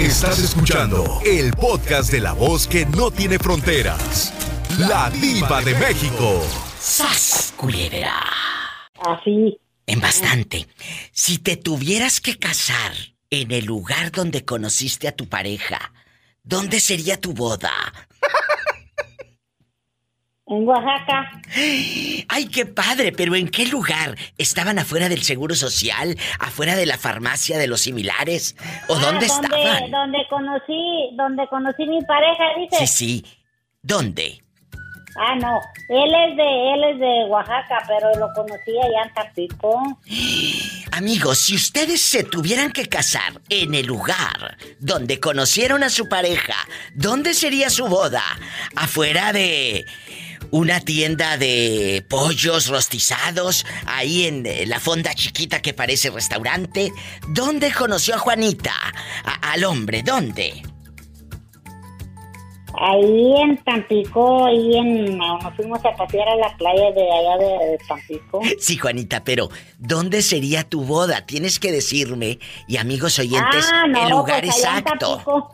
Estás escuchando el podcast de la voz que no tiene fronteras. La diva de México. ¡Sas, culebra! Así. En bastante. Si te tuvieras que casar en el lugar donde conociste a tu pareja, ¿dónde sería tu boda? En Oaxaca. Ay, qué padre, pero ¿en qué lugar? ¿Estaban afuera del Seguro Social? ¿Afuera de la farmacia de los similares? ¿O Ah, dónde donde, estaban? Donde conocí, donde conocí mi pareja, dice. Sí, sí. ¿Dónde? Ah, no. Él es de, él es de Oaxaca, pero lo conocí allá en Tampico. Amigos, si ustedes se tuvieran que casar en el lugar donde conocieron a su pareja, ¿dónde sería su boda? ¿Afuera de una tienda de pollos rostizados? ¿Ahí en eh, la fonda chiquita que parece restaurante? ¿Dónde conoció a Juanita? A- al hombre, ¿dónde? Ahí en Tampico, ahí en, nos fuimos a pasear a la playa de allá de, de Tampico. Sí, Juanita, pero ¿dónde sería tu boda? Tienes que decirme, y amigos oyentes, ah, no, el lugar pues en exacto.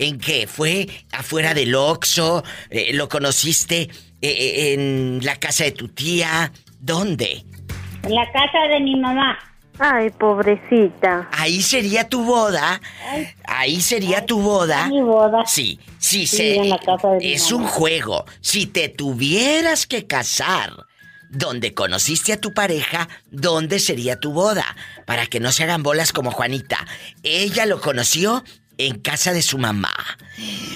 ¿En qué? ¿Fue afuera del Oxxo? Eh, ¿Lo conociste eh, eh, en la casa de tu tía? ¿Dónde? En la casa de mi mamá. Ay, pobrecita. Ahí sería tu boda. Ay. Ahí sería tu boda. Mi boda. Sí, sí, Sí, se- en la casa de mi es mamá. un juego. Si te tuvieras que casar donde conociste a tu pareja, ¿dónde sería tu boda? Para que no se hagan bolas como Juanita. Ella lo conoció en casa de su mamá.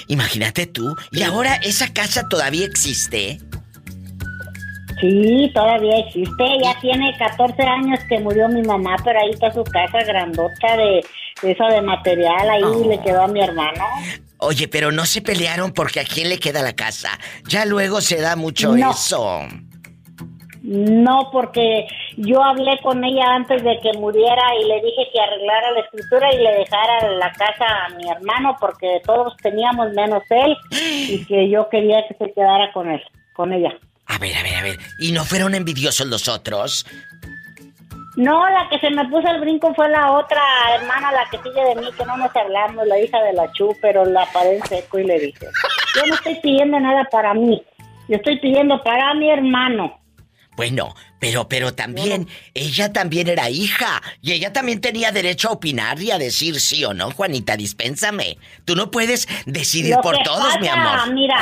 Imagínate tú. Y ahora esa casa todavía existe. Sí, todavía existe. Ya tiene 14 años que murió mi mamá, pero ahí está su casa grandota de, de eso de material. Ahí Oh. le quedó a mi hermano. Oye, pero no se pelearon porque a quién le queda la casa. Ya luego se da mucho No. eso. No, porque yo hablé con ella antes de que muriera y le dije que arreglara la escritura y le dejara la casa a mi hermano porque todos teníamos menos él y que yo quería que se quedara con él, con ella. A ver, a ver, a ver. ¿Y no fueron envidiosos los otros? No, la que se me puso el brinco fue la otra hermana, la que sigue de mí, que no nos hablamos, la hija de la Chu, pero la paré en seco y le dije, yo no estoy pidiendo nada para mí, yo estoy pidiendo para mi hermano. Bueno, pero, pero también, ella también era hija. Y ella también tenía derecho a opinar y a decir sí o no, Juanita, dispénsame. Tú no puedes decidir Lo por todos, pasa, mi amor. Mira,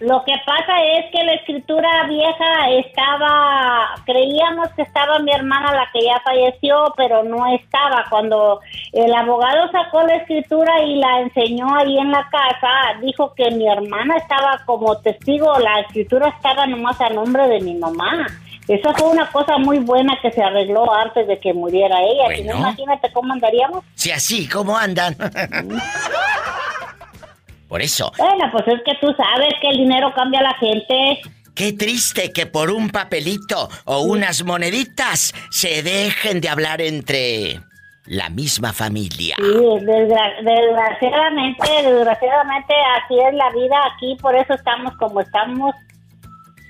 lo que pasa es que la escritura vieja estaba, creíamos que estaba mi hermana la que ya falleció, pero no estaba. Cuando el abogado sacó la escritura y la enseñó ahí en la casa, dijo que mi hermana estaba como testigo, la escritura estaba nomás a nombre de mi mamá. Eso fue una cosa muy buena que se arregló antes de que muriera ella. Si no, Bueno. imagínate cómo andaríamos. Si así, ¿cómo andan? por eso, Bueno, pues es que tú sabes que el dinero cambia a la gente. qué triste que por un papelito o unas moneditas se dejen de hablar entre la misma familia. Sí, desgra- desgraciadamente, desgraciadamente así es la vida aquí, por eso estamos como estamos,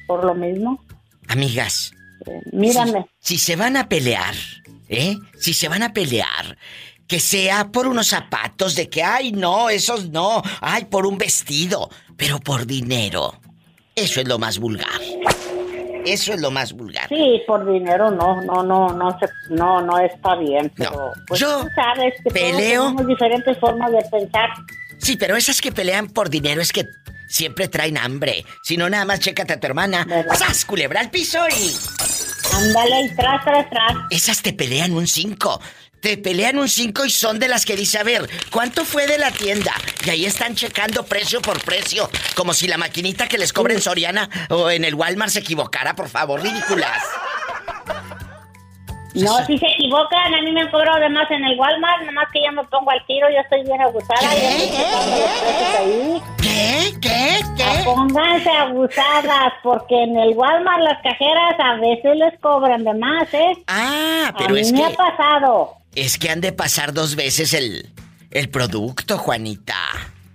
por lo mismo. Amigas, Eh, mírame. Si, si se van a pelear, ¿eh? Si se van a pelear, que sea por unos zapatos de que, ay, no, esos no, ay, por un vestido, pero por dinero. Eso es lo más vulgar. Eso es lo más vulgar. Sí, por dinero no, no, no, no se, no, no está bien, No. pero pues Yo sabes que peleo- todos tenemos diferentes formas de pensar. Sí, pero esas que pelean por dinero es que siempre traen hambre. Si no, nada más chécate a tu hermana. ¿Verdad? ¡Sas, culebra al piso y... Ándale y tras, tras, tras. Esas te pelean un 5. Te pelean un 5 y son de las que dice, a ver, ¿cuánto fue de la tienda? Y ahí están checando precio por precio. Como si la maquinita que les cobra en Soriana o en el Walmart se equivocara, por favor, ridículas. No, si se equivocan, a mí me han cobrado de más en el Walmart, nomás que yo me pongo al tiro, yo estoy bien abusada, ¿Qué? ahí. ¿Qué? ¿Qué? Ah, ¿Qué? Pónganse abusadas, porque en el Walmart las cajeras a veces les cobran de más, ¿eh? Ah, a pero mí es me que... ha pasado. Es que han de pasar dos veces el... El producto, Juanita.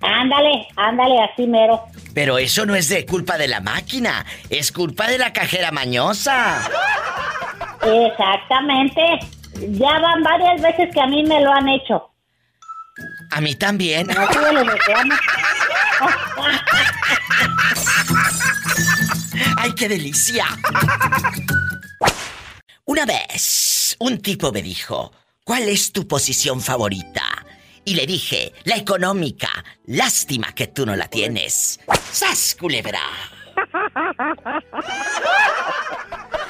Ándale, ándale, así mero. Pero eso no es de culpa de la máquina, es culpa de la cajera mañosa. Exactamente. Ya van varias veces que a mí me lo han hecho. A mí también. Reclamo. ¡Ay, qué delicia! Una vez, un tipo me dijo, ¿cuál es tu posición favorita? Y le dije, la económica. Lástima que tú no la tienes. ¡Sas, culebra!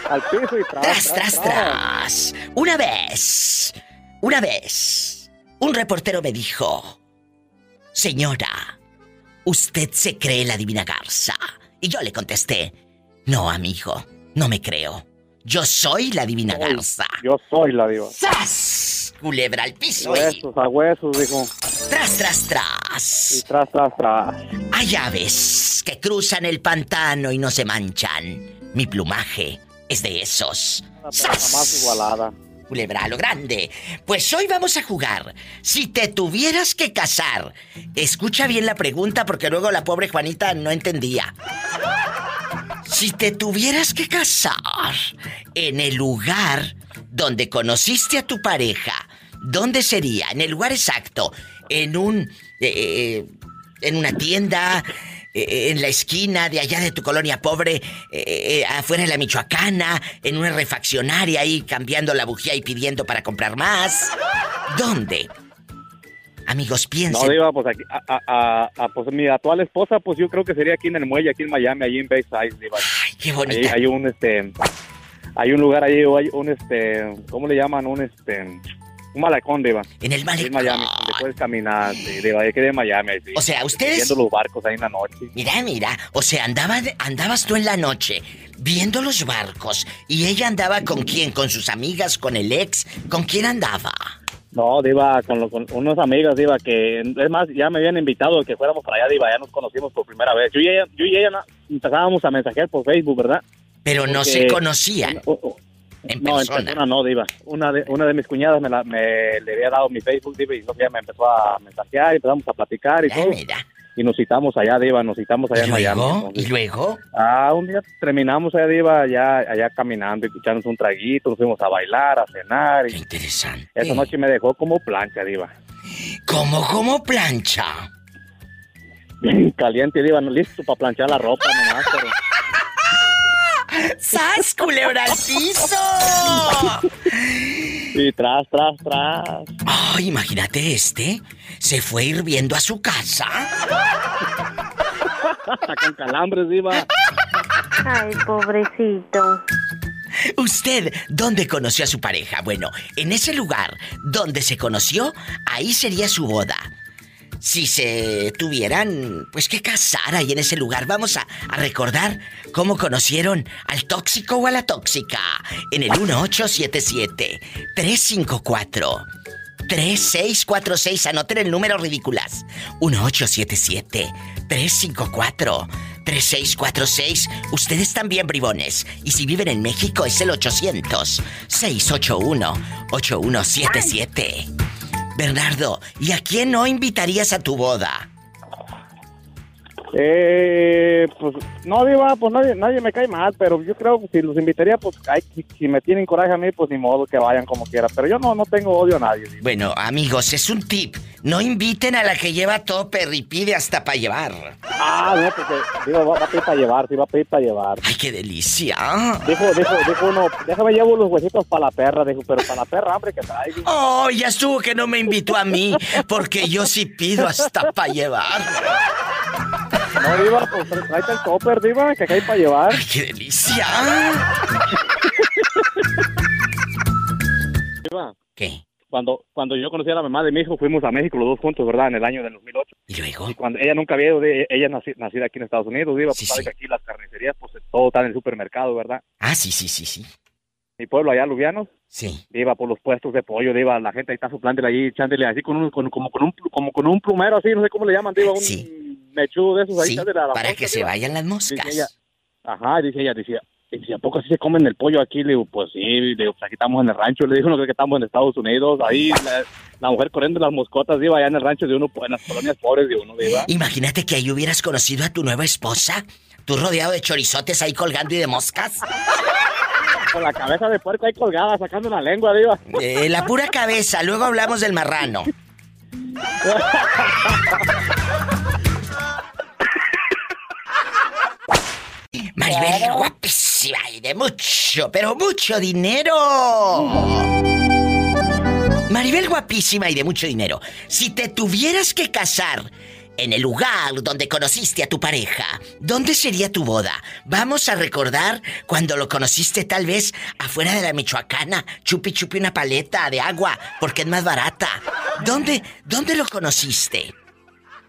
Al piso y tras, Tras, tras, tras. Una vez, una vez, un reportero me dijo, señora, ¿usted se cree la divina garza? Y yo le contesté, no, amigo, no me creo. Yo soy la divina Soy- garza. Yo soy la diva. ¡Sas! Culebra al piso y Huesos a huesos, dijo. tras, tras, Y tras. tras, tras, tras. Hay aves que cruzan el pantano y no se manchan. Mi plumaje es de esos. Una persona más igualada. Culebra, a lo grande. Pues hoy vamos a jugar. Si te tuvieras que casar. Escucha bien la pregunta porque luego la pobre Juanita no entendía. Si te tuvieras que casar en el lugar donde conociste a tu pareja, ¿dónde sería? En el lugar exacto. En un. eh, eh, en una tienda. eh, en la esquina de allá de tu colonia pobre, afuera de la Michoacana, en una refaccionaria ahí cambiando la bujía y pidiendo para comprar más. ¿Dónde? Amigos, piensen. No, Diva, pues aquí, a, a, a- pues mi actual esposa, pues yo creo que sería aquí en el muelle, aquí en Miami, allí en Bayside, Diva. Ay, qué Ahí bonita. hay un, este, hay un lugar ahí, hay un, este, ¿cómo le llaman? Un, este, un malecón, Diva. En el Ahí en malecón. Miami, donde puedes caminar, Diva, ahí que de Miami. O sea, ustedes- Viendo los barcos ahí en la noche. Mira, mira, o sea, andaba, andabas tú en la noche viendo los barcos y ella andaba con quién, con sus amigas, con el ex, ¿con quién andaba? No, Diva, con, lo- con unos amigos, Diva, que es más, ya me habían invitado que fuéramos para allá, Diva, ya nos conocimos por primera vez. Yo y ella, yo y ella na- empezábamos a mensajear por Facebook, ¿verdad? Pero no Porque- se conocían en no, persona. en persona no, Diva. Una de, una de mis cuñadas me, la, me le había dado mi Facebook, Diva, y Sofía me empezó a mensajear y empezamos a platicar y Ah, todo. mira. Y nos citamos allá, Diva, nos citamos allá ¿Y en Miami. entonces. ¿Y luego? Ah, un día terminamos allá, Diva, allá, allá caminando, y echarnos un traguito, nos fuimos a bailar, a cenar. Qué Y interesante. esa noche me dejó como plancha, Diva. ¿Cómo, cómo plancha? Bien caliente, Diva, listo para planchar la ropa nomás, pero... ¡Sas, culebra al piso! Y tras, tras, tras. Ay, imagínate este. Se fue hirviendo a su casa. Con calambres, Diva. Ay, pobrecito. ¿Usted dónde conoció a su pareja? Bueno, en ese lugar donde se conoció, ahí sería su boda. Si se tuvieran, pues que casar ahí en ese lugar, vamos a, a recordar cómo conocieron al tóxico o a la tóxica en el 1877-354. 3646, anoten el número ridículas. 1877-354-3646. Ustedes también, bribones. Y si viven en México es el 800-681-8177. Bernardo, ¿y a quién no invitarías a tu boda? Eh, pues, no, Diva, pues nadie, nadie me cae mal, pero yo creo que si los invitaría, pues, ay, si, si me tienen coraje a mí, pues ni modo que vayan como quiera. Pero yo no, no tengo odio a nadie, Diva. Bueno, amigos, es un tip. No inviten a la que lleva topper y pide hasta para llevar. Ah, no, porque, Diva, va, va a pedir para llevar, sí, va a pedir para llevar. ¡Ay, qué delicia! Dijo, dijo, dijo uno, déjame llevo los huesitos para la perra, dijo, pero para la perra, hambre que trae. dijo. Oh, ya estuvo que no me invitó a mí, porque yo sí pido hasta para llevar. No, Diva, pues tráete el topper, Diva, que acá hay para llevar. ¡Ay, qué delicia! Diva, ¿Qué? Cuando, cuando yo conocí a la mamá de mi hijo, fuimos a México los dos juntos, ¿verdad? En el año del 2008. ¿Y luego? Y cuando ella nunca había ido, de, ella nací- nacida aquí en Estados Unidos, Diva, Sí, pues sí. que aquí las carnicerías, pues todo está en el supermercado, ¿verdad? Ah, sí, sí, sí, sí. Mi pueblo allá, Lubianos, Sí. iba por los puestos de pollo, iba la gente ahí está soplándole ahí, echándole así con un, con, como con un, como con un plumero así, no sé cómo le llaman, diva, un Sí. mechudo de esos ahí, Sí, echándole a la para mosca, que se vayan las Dice ella, moscas. ajá, dice ella, decía, dice, ¿a poco así se comen el pollo aquí? Le digo, pues sí, le digo, pues aquí estamos en el rancho, le dijo, no creo que estamos en Estados Unidos, ahí la, la mujer corriendo las moscotas, diva, allá en el rancho de uno, en las colonias pobres de uno, diva. Imagínate que ahí hubieras conocido a tu nueva esposa. Tú rodeado de chorizotes ahí colgando y de moscas. Con la cabeza de puerco ahí colgada, sacando la lengua, diva. Eh, la pura cabeza, luego hablamos del marrano. Maribel, guapísima y de mucho, pero mucho dinero. Maribel, guapísima y de mucho dinero. Si te tuvieras que casar en el lugar donde conociste a tu pareja, ¿dónde sería tu boda? Vamos a recordar cuando lo conociste tal vez afuera de la Michoacana, chupi chupi una paleta de agua, porque es más barata. ¿Dónde, dónde lo conociste?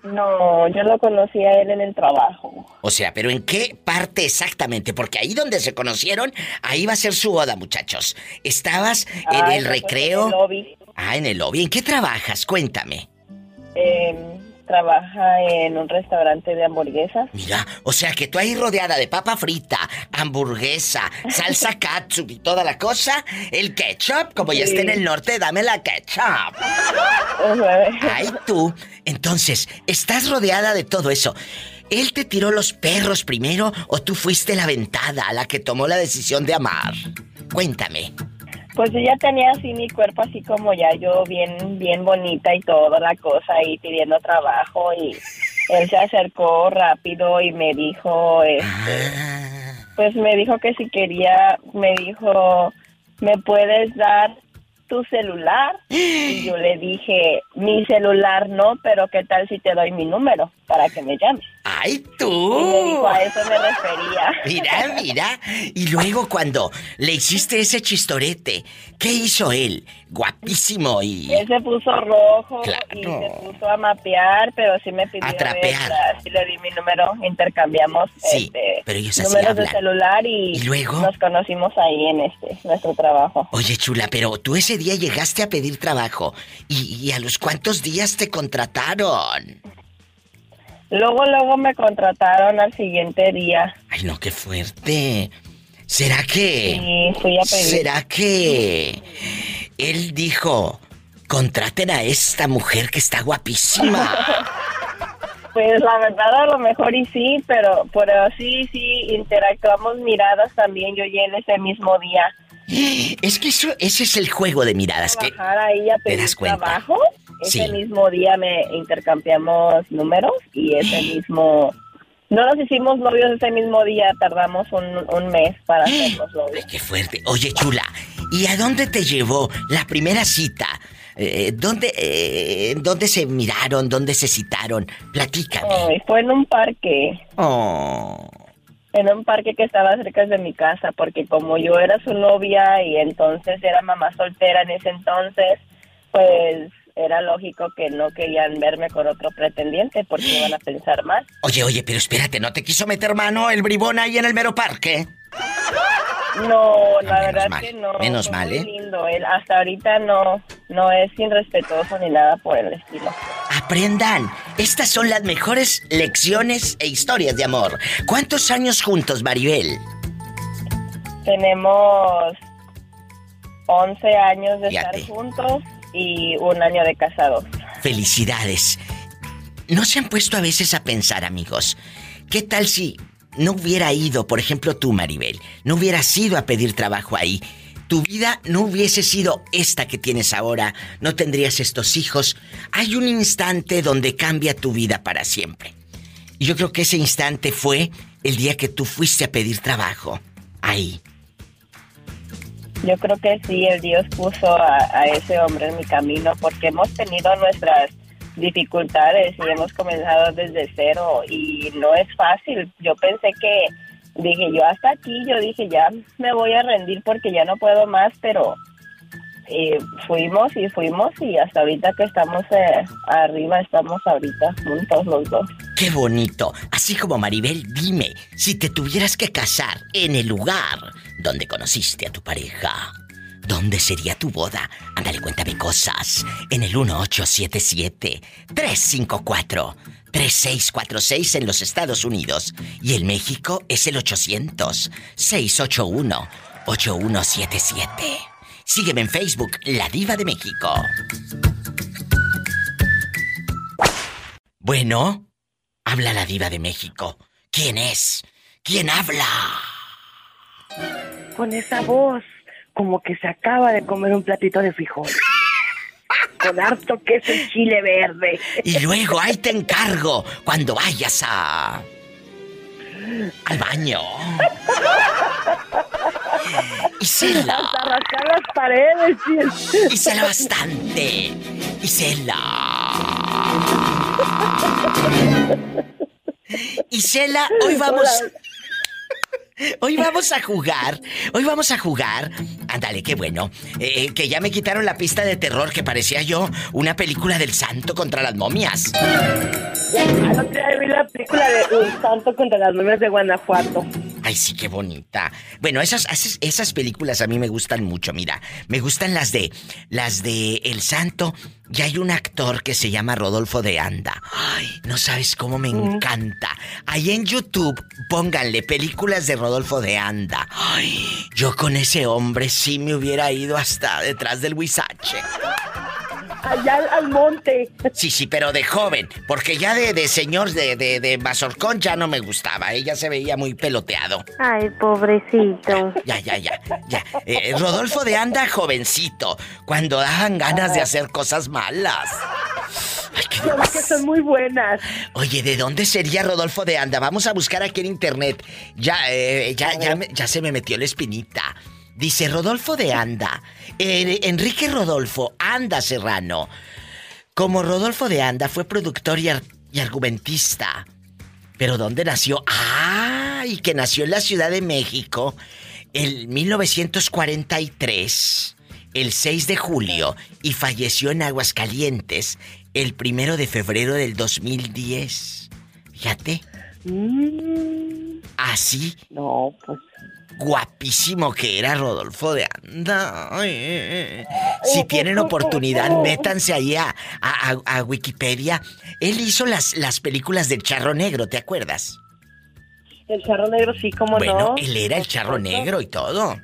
No, yo lo conocí a él en el trabajo. O sea, pero ¿en qué parte exactamente? Porque ahí donde se conocieron, ahí va a ser su boda, muchachos. ¿Estabas en Ay, el recreo? En el lobby. Ah, en el lobby. ¿En qué trabajas? Cuéntame. Eh, trabaja en un restaurante de hamburguesas. Mira, o sea que tú ahí rodeada de papa frita, hamburguesa, salsa katsup y toda la cosa, el ketchup, como ya está en el norte, dame la ketchup. Ay, tú. Entonces, estás rodeada de todo eso. ¿Él te tiró los perros primero o tú fuiste la ventada, la que tomó la decisión de amar? Cuéntame. Pues yo ya tenía así mi cuerpo así como ya yo bien bien bonita y toda la cosa ahí pidiendo trabajo y él se acercó rápido y me dijo este pues me dijo que si quería me dijo me puedes dar tu celular y yo le dije mi celular no pero qué tal si te doy mi número para que me llames ¡Ay, tú! a eso me refería Mira, mira. Y luego cuando le hiciste ese chistorete, ¿qué hizo él? Guapísimo y... Él se puso rojo Claro. y se puso a mapear, pero sí me pidió A trapear. sí le di mi número, intercambiamos Sí, este, pero ellos así números de celular y, ¿Y luego? nos conocimos ahí en este nuestro trabajo. Oye, chula, pero tú ese día llegaste a pedir trabajo. ¿Y, y a los cuántos días te contrataron? Luego, luego me contrataron al siguiente día Ay, no, qué fuerte. ¿Será que... y fui a pedir. ¿Será que... Él dijo, contraten a esta mujer que está guapísima? Pues la verdad a lo mejor y sí, pero, pero sí, sí, interactuamos miradas también yo y él ese mismo día. Es que eso, ese es el juego de miradas que... ahí a ¿Te pedir das cuenta? trabajo. Ese Sí. mismo día me intercambiamos números y ese mismo... No nos hicimos novios ese mismo día, tardamos un, un mes para hacernos novios. Qué fuerte. Oye, chula, ¿y a dónde te llevó la primera cita? Eh, ¿dónde, eh, ¿Dónde se miraron? ¿Dónde se citaron? Platícame. Ay, fue en un parque, Oh. en un parque que estaba cerca de mi casa, porque como yo era su novia y entonces era mamá soltera en ese entonces, pues era lógico que no querían verme con otro pretendiente porque iban a pensar mal. Oye, oye, pero espérate, ¿no te quiso meter mano el bribón ahí en el mero parque? No, la menos verdad mal, que no. menos fue mal, muy ¿eh? lindo. Él hasta ahorita no, no es irrespetuoso ni nada por el estilo. Aprendan, estas son las mejores lecciones e historias de amor. ¿Cuántos años juntos, Maribel? Tenemos 11 años de Fíjate. estar juntos y un año de casados. Felicidades. ¿No se han puesto a veces a pensar, amigos? ¿Qué tal si no hubiera ido, por ejemplo tú, Maribel, no hubieras ido a pedir trabajo ahí? Tu vida no hubiese sido esta que tienes ahora, no tendrías estos hijos. Hay un instante donde cambia tu vida para siempre. Y yo creo que ese instante fue el día que tú fuiste a pedir trabajo. Ahí. Yo creo que sí, el Dios puso a, ese hombre en mi camino porque hemos tenido nuestras dificultades y hemos comenzado desde cero y no es fácil. Yo pensé que, dije yo hasta aquí, yo dije ya me voy a rendir porque ya no puedo más, pero eh, fuimos y fuimos y hasta ahorita que estamos eh, arriba, estamos ahorita juntos los dos. Qué bonito. Así como Maribel, dime, si te tuvieras que casar en el lugar donde conociste a tu pareja, ¿dónde sería tu boda? Ándale, cuéntame cosas. En el 1877-354-3646 en los Estados Unidos. Y en México es el 800-681-8177. Sígueme en Facebook, La Diva de México. Bueno, habla la diva de México. ¿Quién es? ¿Quién habla? Con esa voz, como que se acaba de comer un platito de frijol. con harto queso y chile verde. Y luego ahí te encargo cuando vayas a. al baño. Y cela. Hasta rascar las paredes. Y cela bastante. Y cela, hoy vamos. Hoy vamos a jugar. Hoy vamos a jugar. Ándale, qué bueno. Eh, que ya me quitaron la pista de terror que parecía yo una película del santo contra las momias. Anoche vi la película de Un santo contra las momias de Guanajuato. Ay, sí, qué bonita. Bueno, esas, esas, esas películas a mí me gustan mucho, mira. Me gustan las de. las de El Santo. Y hay un actor que se llama Rodolfo de Anda. Ay, no sabes cómo me encanta. Ahí en YouTube, pónganle películas de Rodolfo de Anda. Ay, yo con ese hombre sí me hubiera ido hasta detrás del huizache. Allá al, al monte. Sí, sí, pero de joven, porque ya de, de señor de, de, de Mazorcón ya no me gustaba, ella se veía muy peloteado. Ay, pobrecito. Ya, ya, ya, ya. Eh, Rodolfo de Anda, jovencito, cuando daban ganas de hacer cosas malas. Ay, qué que son muy buenas. Oye, ¿de dónde sería Rodolfo de Anda? Vamos a buscar aquí en internet. Ya, eh, ya, ya, me- ya se me metió la espinita. Dice Rodolfo de Anda. Enrique Rodolfo Anda Serrano. Como Rodolfo de Anda fue productor y argumentista. ¿Pero dónde nació? Ah, y que nació en la Ciudad de México en 1943, el 6 de julio, y falleció en Aguascalientes el primero de febrero del 2010. Fíjate, Mm, así no, pues. guapísimo que era Rodolfo de Anda. Ay, eh, eh. Si tienen oportunidad, métanse ahí a, a- a- Wikipedia. Él hizo las, las películas del Charro Negro, ¿te acuerdas? El charro negro, sí, como Bueno, no. él era el Charro Negro y todo.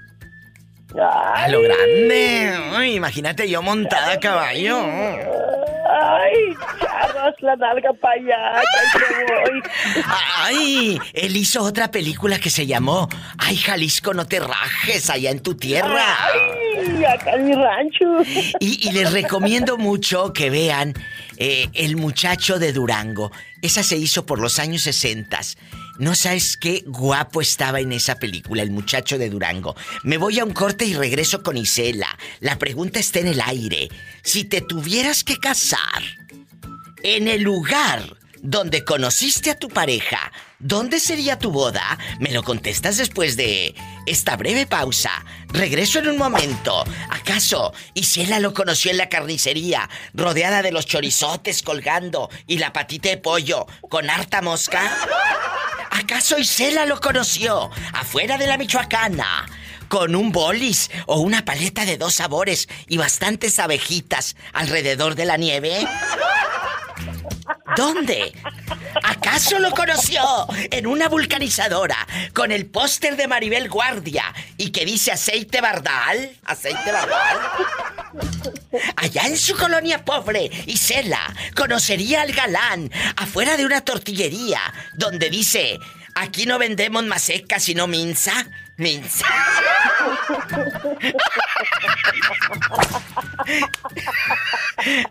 Ay, A lo grande. Ay, imagínate yo montada a caballo. Ay, charros, la nalga para allá. que voy. Ay, él hizo otra película que se llamó Ay, Jalisco, no te rajes allá en tu tierra. Ay, acá en mi rancho. Y, y les recomiendo mucho que vean eh, El muchacho de Durango. Esa se hizo por los años 60. No sabes qué guapo estaba en esa película, El muchacho de Durango. Me voy a un corte y regreso con Isela. La pregunta está en el aire. Si te tuvieras que casar en el lugar donde conociste a tu pareja, ¿dónde sería tu boda? Me lo contestas después de esta breve pausa. Regreso en un momento. ¿Acaso Isela lo conoció en la carnicería, rodeada de los chorizotes colgando y la patita de pollo con harta mosca? ¿Acaso Isela lo conoció afuera de la Michoacana? Con un bolis o una paleta de dos sabores y bastantes abejitas alrededor de la nieve? ¿Dónde? ¿Acaso lo conoció en una vulcanizadora con el póster de Maribel Guardia y que dice aceite bardal? ¿Aceite bardal? Allá en su colonia pobre, Isela conocería al galán afuera de una tortillería donde dice, aquí no vendemos maseca sino minza. Minza.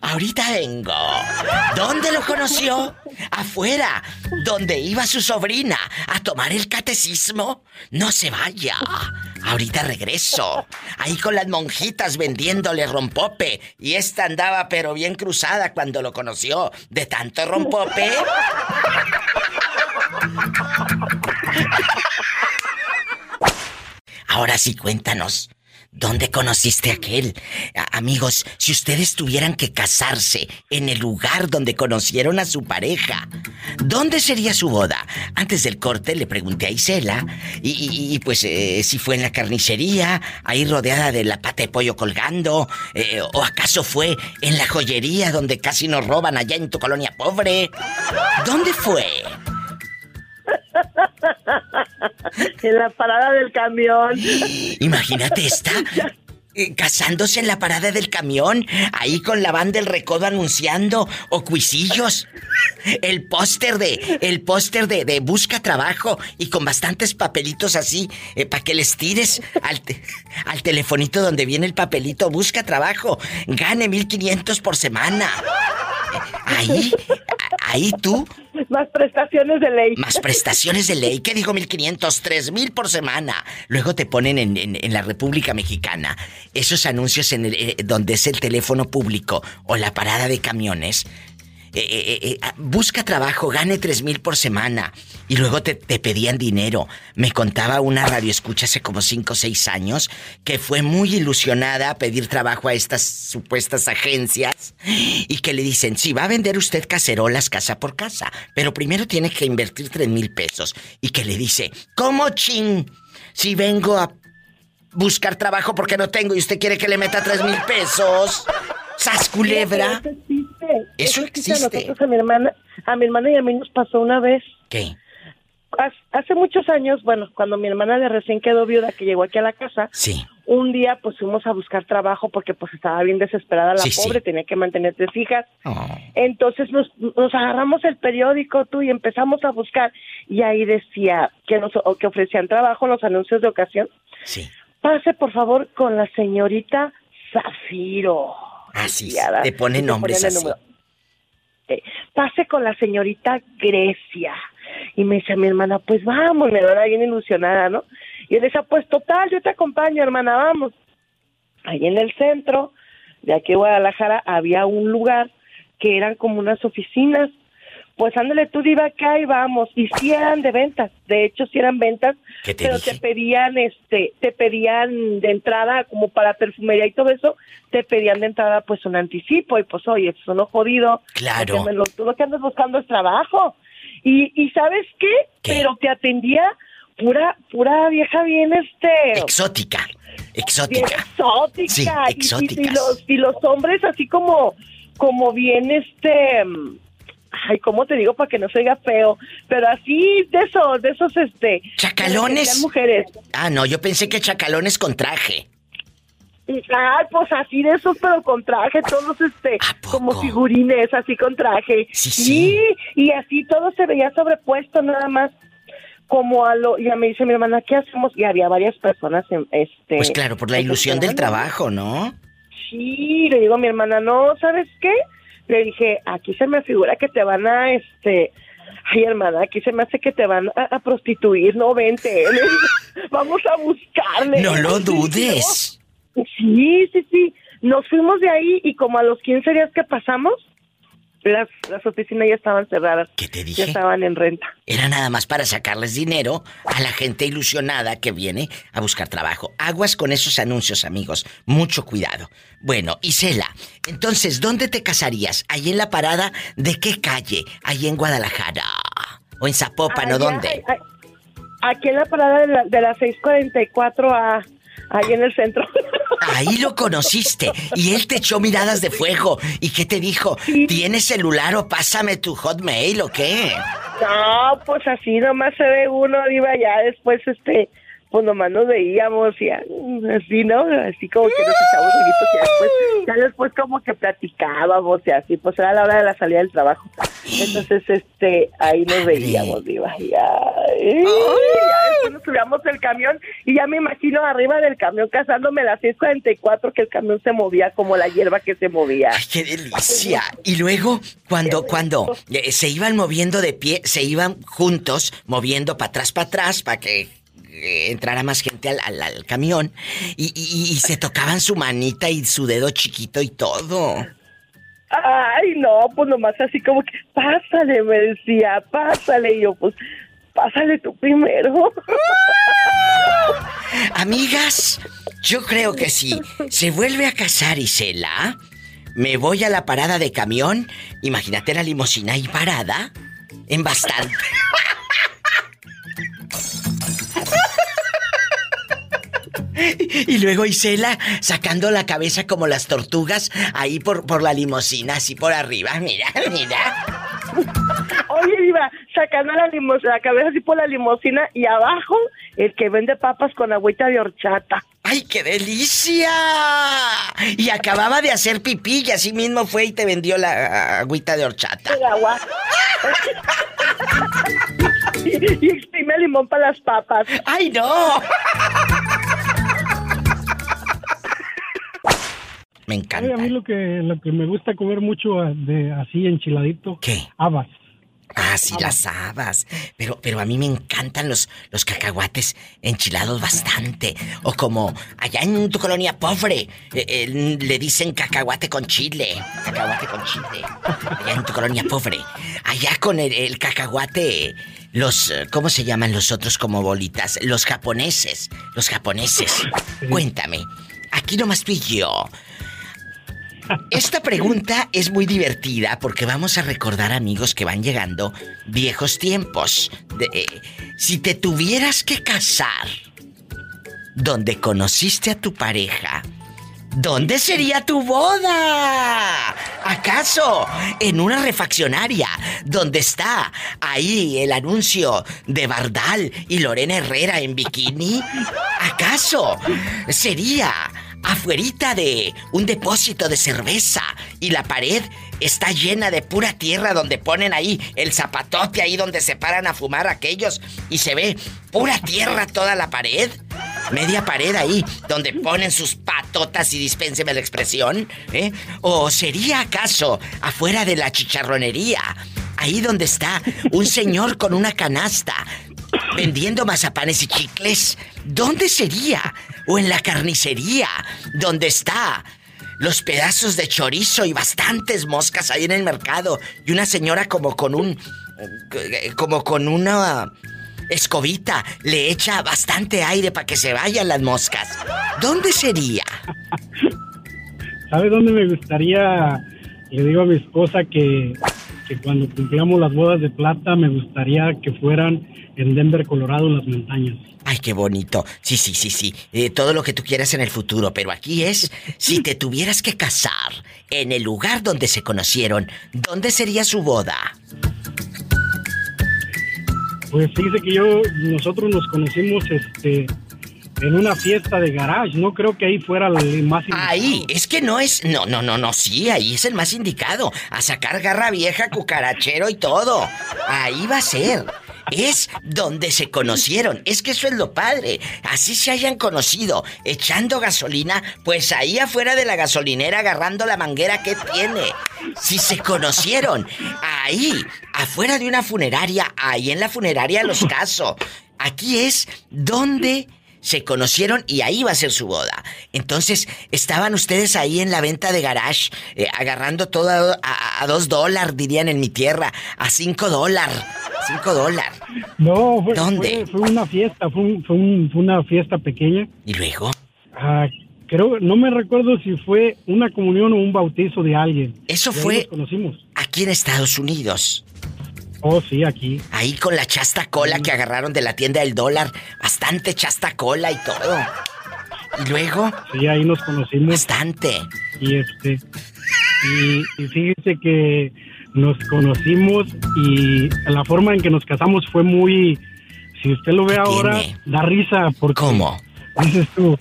Ahorita vengo. ¿Dónde lo conoció? Afuera, donde iba su sobrina a tomar el catecismo. No se vaya. Ahorita regreso. Ahí con las monjitas vendiéndole rompope. Y esta andaba pero bien cruzada cuando lo conoció. De tanto rompope. Ahora sí, cuéntanos. ¿Dónde conociste a aquel? Amigos, si ustedes tuvieran que casarse en el lugar donde conocieron a su pareja, ¿dónde sería su boda? Antes del corte le pregunté a Isela y, pues eh, si fue en la carnicería, ahí rodeada de la pata de pollo colgando, eh, o acaso fue en la joyería donde casi nos roban allá en tu colonia pobre. ¿Dónde fue? En la parada del camión. Imagínate esta. eh, casándose en la parada del camión, ahí con la banda del recodo anunciando, o cuisillos. El póster de, el póster de, busca trabajo y con bastantes papelitos así, eh, para que les tires al, al telefonito donde viene el papelito, busca trabajo, gane 1500 por semana. Ahí, ahí tú. Más prestaciones de ley. Más prestaciones de ley. ¿Qué digo 1500? 3000 por semana. Luego te ponen en, en, la República Mexicana esos anuncios en el, eh, donde es el teléfono público o la parada de camiones. Eh, eh, eh, ah, busca trabajo, gane tres mil por semana. Y luego te, pedían dinero. Me contaba una radio escucha hace como cinco o seis años que fue muy ilusionada a pedir trabajo a estas supuestas agencias y que le dicen, sí, va a vender usted cacerolas casa por casa, pero primero tiene que invertir tres mil pesos. Y que le dice, ¿cómo ching? Si vengo a buscar trabajo porque no tengo y usted quiere que le meta tres mil pesos. ¡Sas culebra! Eso existe. A, mi hermana, a mi hermana y a mí nos pasó una vez. ¿Qué? Hace muchos años, bueno, cuando mi hermana de recién quedó viuda, que llegó aquí a la casa, sí. un día pues fuimos a buscar trabajo porque pues estaba bien desesperada la pobre, tenía que mantener tres hijas. Oh. Entonces nos, nos agarramos el periódico tú y empezamos a buscar y ahí decía que nos que ofrecían trabajo los anuncios de ocasión. Sí. Pase por favor con la señorita Zafiro. Así, te pone nombres así. pase con la señorita Grecia. Y me dice mi hermana, pues vamos, mi hermana bien ilusionada, ¿no? Y él decía, pues total, yo te acompaño, hermana, vamos. Ahí en el centro de aquí en Guadalajara había un lugar que eran como unas oficinas pues ándale tú diva acá y vamos. Y si eran de ventas de hecho si eran ventas pero te pedían este te pedían de entrada como para perfumería y todo eso te pedían de entrada pues un anticipo y pues oye eso no jodido claro. me lo, tú lo que andas buscando es trabajo. Y y sabes qué, pero te atendía pura pura vieja bien este exótica exótica. exótica. Sí, exótica y, los y los hombres así como como bien este ay, ¿cómo te digo para que no se oiga feo? Pero así de esos, de esos, este... ¿Chacalones? mujeres. Ah, no, yo pensé que chacalones con traje. Ay, pues así de esos, pero con traje, todos este, como figurines, así con traje. Sí, sí. Y, así todo se veía sobrepuesto nada más como a lo, ya me dice mi hermana, ¿qué hacemos? Y había varias personas en este. Pues claro, por la ilusión del trabajo, ¿no? Sí, le digo a mi hermana, no, ¿sabes qué? Le dije, aquí se me figura que te van a, este, ay hermana, aquí se me hace que te van a, prostituir, no vente, vamos a buscarle. No lo dudes. Sí, sí, sí, nos fuimos de ahí y como a los 15 días que pasamos, las, las oficinas ya estaban cerradas. ¿Qué te dije? Ya estaban en renta. Era nada más para sacarles dinero a la gente ilusionada que viene a buscar trabajo. Aguas con esos anuncios, amigos. Mucho cuidado. Bueno, Isela, entonces, ¿dónde te casarías? ¿Ahí en la parada de qué calle? ¿Ahí en Guadalajara? ¿O en Zapopan o dónde? aquí en la parada de la, de la 644 a ahí en el centro. Ahí lo conociste y él te echó miradas de fuego. ¿Y qué te dijo? ¿Tienes celular o pásame tu hotmail o qué? No, pues así nomás se ve uno, iba ya después este pues nomás nos veíamos y así, ¿no? Así como que nos echábamos y después, ya después como que platicábamos y así, pues era la hora de la salida del trabajo. Entonces, este, ahí nos veíamos, diva, y ya, después nos subíamos el camión y ya me imagino arriba del camión casándome a las 6.44 que el camión se movía como la hierba que se movía. ¡Ay, qué delicia! Y luego, cuando, cuando eh, se iban moviendo de pie, se iban juntos, moviendo para atrás, para atrás, para que eh, entrara más gente al, camión y, se tocaban su manita y su dedo chiquito y todo. Ay, no, pues nomás así como que, pásale, me decía, pásale. Y yo, pues, pásale tú primero. Amigas, yo creo que si se vuelve a casar Isela, me voy a la parada de camión. Imagínate la limusina ahí parada. En bastante. Y luego Isela sacando la cabeza como las tortugas ahí por, por la limosina, así por arriba, mira, mira. Oye, iba sacando la, la cabeza así por la limosina y abajo el que vende papas con agüita de horchata. ¡Ay, qué delicia! Y acababa de hacer pipí y así mismo fue y te vendió la agüita de horchata. El agua. y, y exprime limón para las papas. ¡Ay, no! Me Ay, encanta. a mí lo que, lo que me gusta comer mucho ah, de así enchiladito. ¿Qué? Habas. Ah, sí, las habas. Pero, pero a mí me encantan los, los cacahuates enchilados bastante. O como allá en tu colonia pobre, eh, eh, le dicen cacahuate con chile. Cacahuate con chile. Allá en tu colonia pobre. Allá con el, el cacahuate, los, ¿cómo se llaman los otros como bolitas? Los japoneses. Los japoneses. Cuéntame. Aquí nomás tú y yo. Esta pregunta es muy divertida porque vamos a recordar amigos que van llegando viejos tiempos. De, eh, si te tuvieras que casar donde conociste a tu pareja, ¿dónde sería tu boda? ¿Acaso en una refaccionaria donde está ahí el anuncio de Bardal y Lorena Herrera en bikini? ¿Acaso sería afuerita de un depósito de cerveza y la pared está llena de pura tierra donde ponen ahí el zapatote ahí donde se paran a fumar aquellos y se ve pura tierra toda la pared? Media pared ahí donde ponen sus patotas y dispénseme la expresión, ¿eh? ¿O sería acaso afuera de la chicharronería? Ahí donde está un señor con una canasta vendiendo mazapanes y chicles. ¿Dónde sería? ¿O en la carnicería? ¿Dónde está? Los pedazos de chorizo y bastantes moscas ahí en el mercado. Y una señora como con un... como con una escobita le echa bastante aire para que se vayan las moscas. ¿Dónde sería? ¿Sabe dónde me gustaría? Le digo a mi esposa que, que cuando cumplamos las bodas de plata me gustaría que fueran en Denver, Colorado, en las montañas. Ay, qué bonito. Sí, sí, sí, sí. Eh, todo lo que tú quieras en el futuro, pero aquí es, si te tuvieras que casar en el lugar donde se conocieron, ¿dónde sería su boda? Pues fíjese que yo, nosotros nos conocimos este en una fiesta de garage, no creo que ahí fuera el más indicado. Ahí, es que no es. No, no, no, no, sí, ahí es el más indicado. A sacar garra vieja, cucarachero y todo. Ahí va a ser. Es donde se conocieron. Es que eso es lo padre. Así se hayan conocido, echando gasolina, pues ahí afuera de la gasolinera agarrando la manguera que tiene. Si se conocieron, ahí, afuera de una funeraria, ahí en la funeraria los caso. Aquí es donde se conocieron y ahí va a ser su boda. Entonces, estaban ustedes ahí en la venta de garage, eh, agarrando todo a, a- a dos dólares, dirían en mi tierra, a cinco dólares. Cinco dólares. No, fue, ¿Dónde? fue, fue una fiesta, fue, un- fue, un- fue una fiesta pequeña. ¿Y luego? Ah, creo, no me recuerdo si fue una comunión o un bautizo de alguien. Eso fue- nos conocimos. Aquí en Estados Unidos. Oh, sí, aquí. Ahí con la chasta cola que agarraron de la tienda del dólar. Bastante chasta cola y todo. Y luego, Sí, ahí nos conocimos. bastante. Y este. Y, y fíjese que nos conocimos y la forma en que nos casamos fue muy. Si usted lo ve ¿Qué ahora, tiene? da risa porque. ¿Cómo? Dices tú.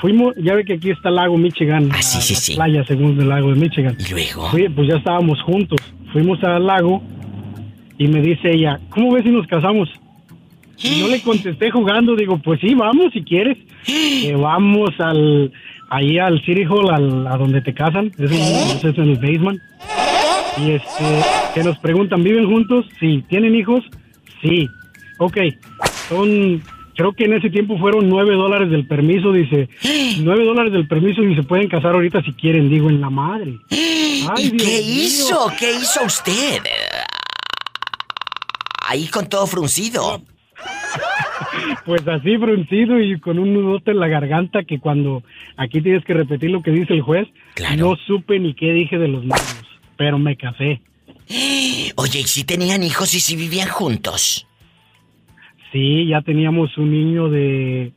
Fuimos, ya ve que aquí está el lago Michigan. Ah, sí, la- sí, la sí. Playa, según el lago de Michigan. ¿Y luego? Fui- pues ya estábamos juntos. Fuimos al lago y me dice ella, ¿cómo ves si nos casamos? Y yo le contesté jugando, digo, pues sí, vamos si quieres. Eh, vamos al, ahí al City Hall, al- a donde te casan, es en, es en el basement. Y este, que nos preguntan, ¿viven juntos? Sí. ¿Tienen hijos? Sí. Ok, son, creo que en ese tiempo fueron nueve dólares del permiso, dice. Nueve dólares del permiso y se pueden casar ahorita si quieren, digo, en la madre. Ay, ¿Y Dios qué mío. hizo? ¿Qué hizo usted? Ahí con todo fruncido. Pues así fruncido y con un nudote en la garganta que cuando aquí tienes que repetir lo que dice el juez, Claro. no supe ni qué dije de los nervios, pero me casé. Oye, ¿y si tenían hijos y si vivían juntos? Sí, ya teníamos un niño de,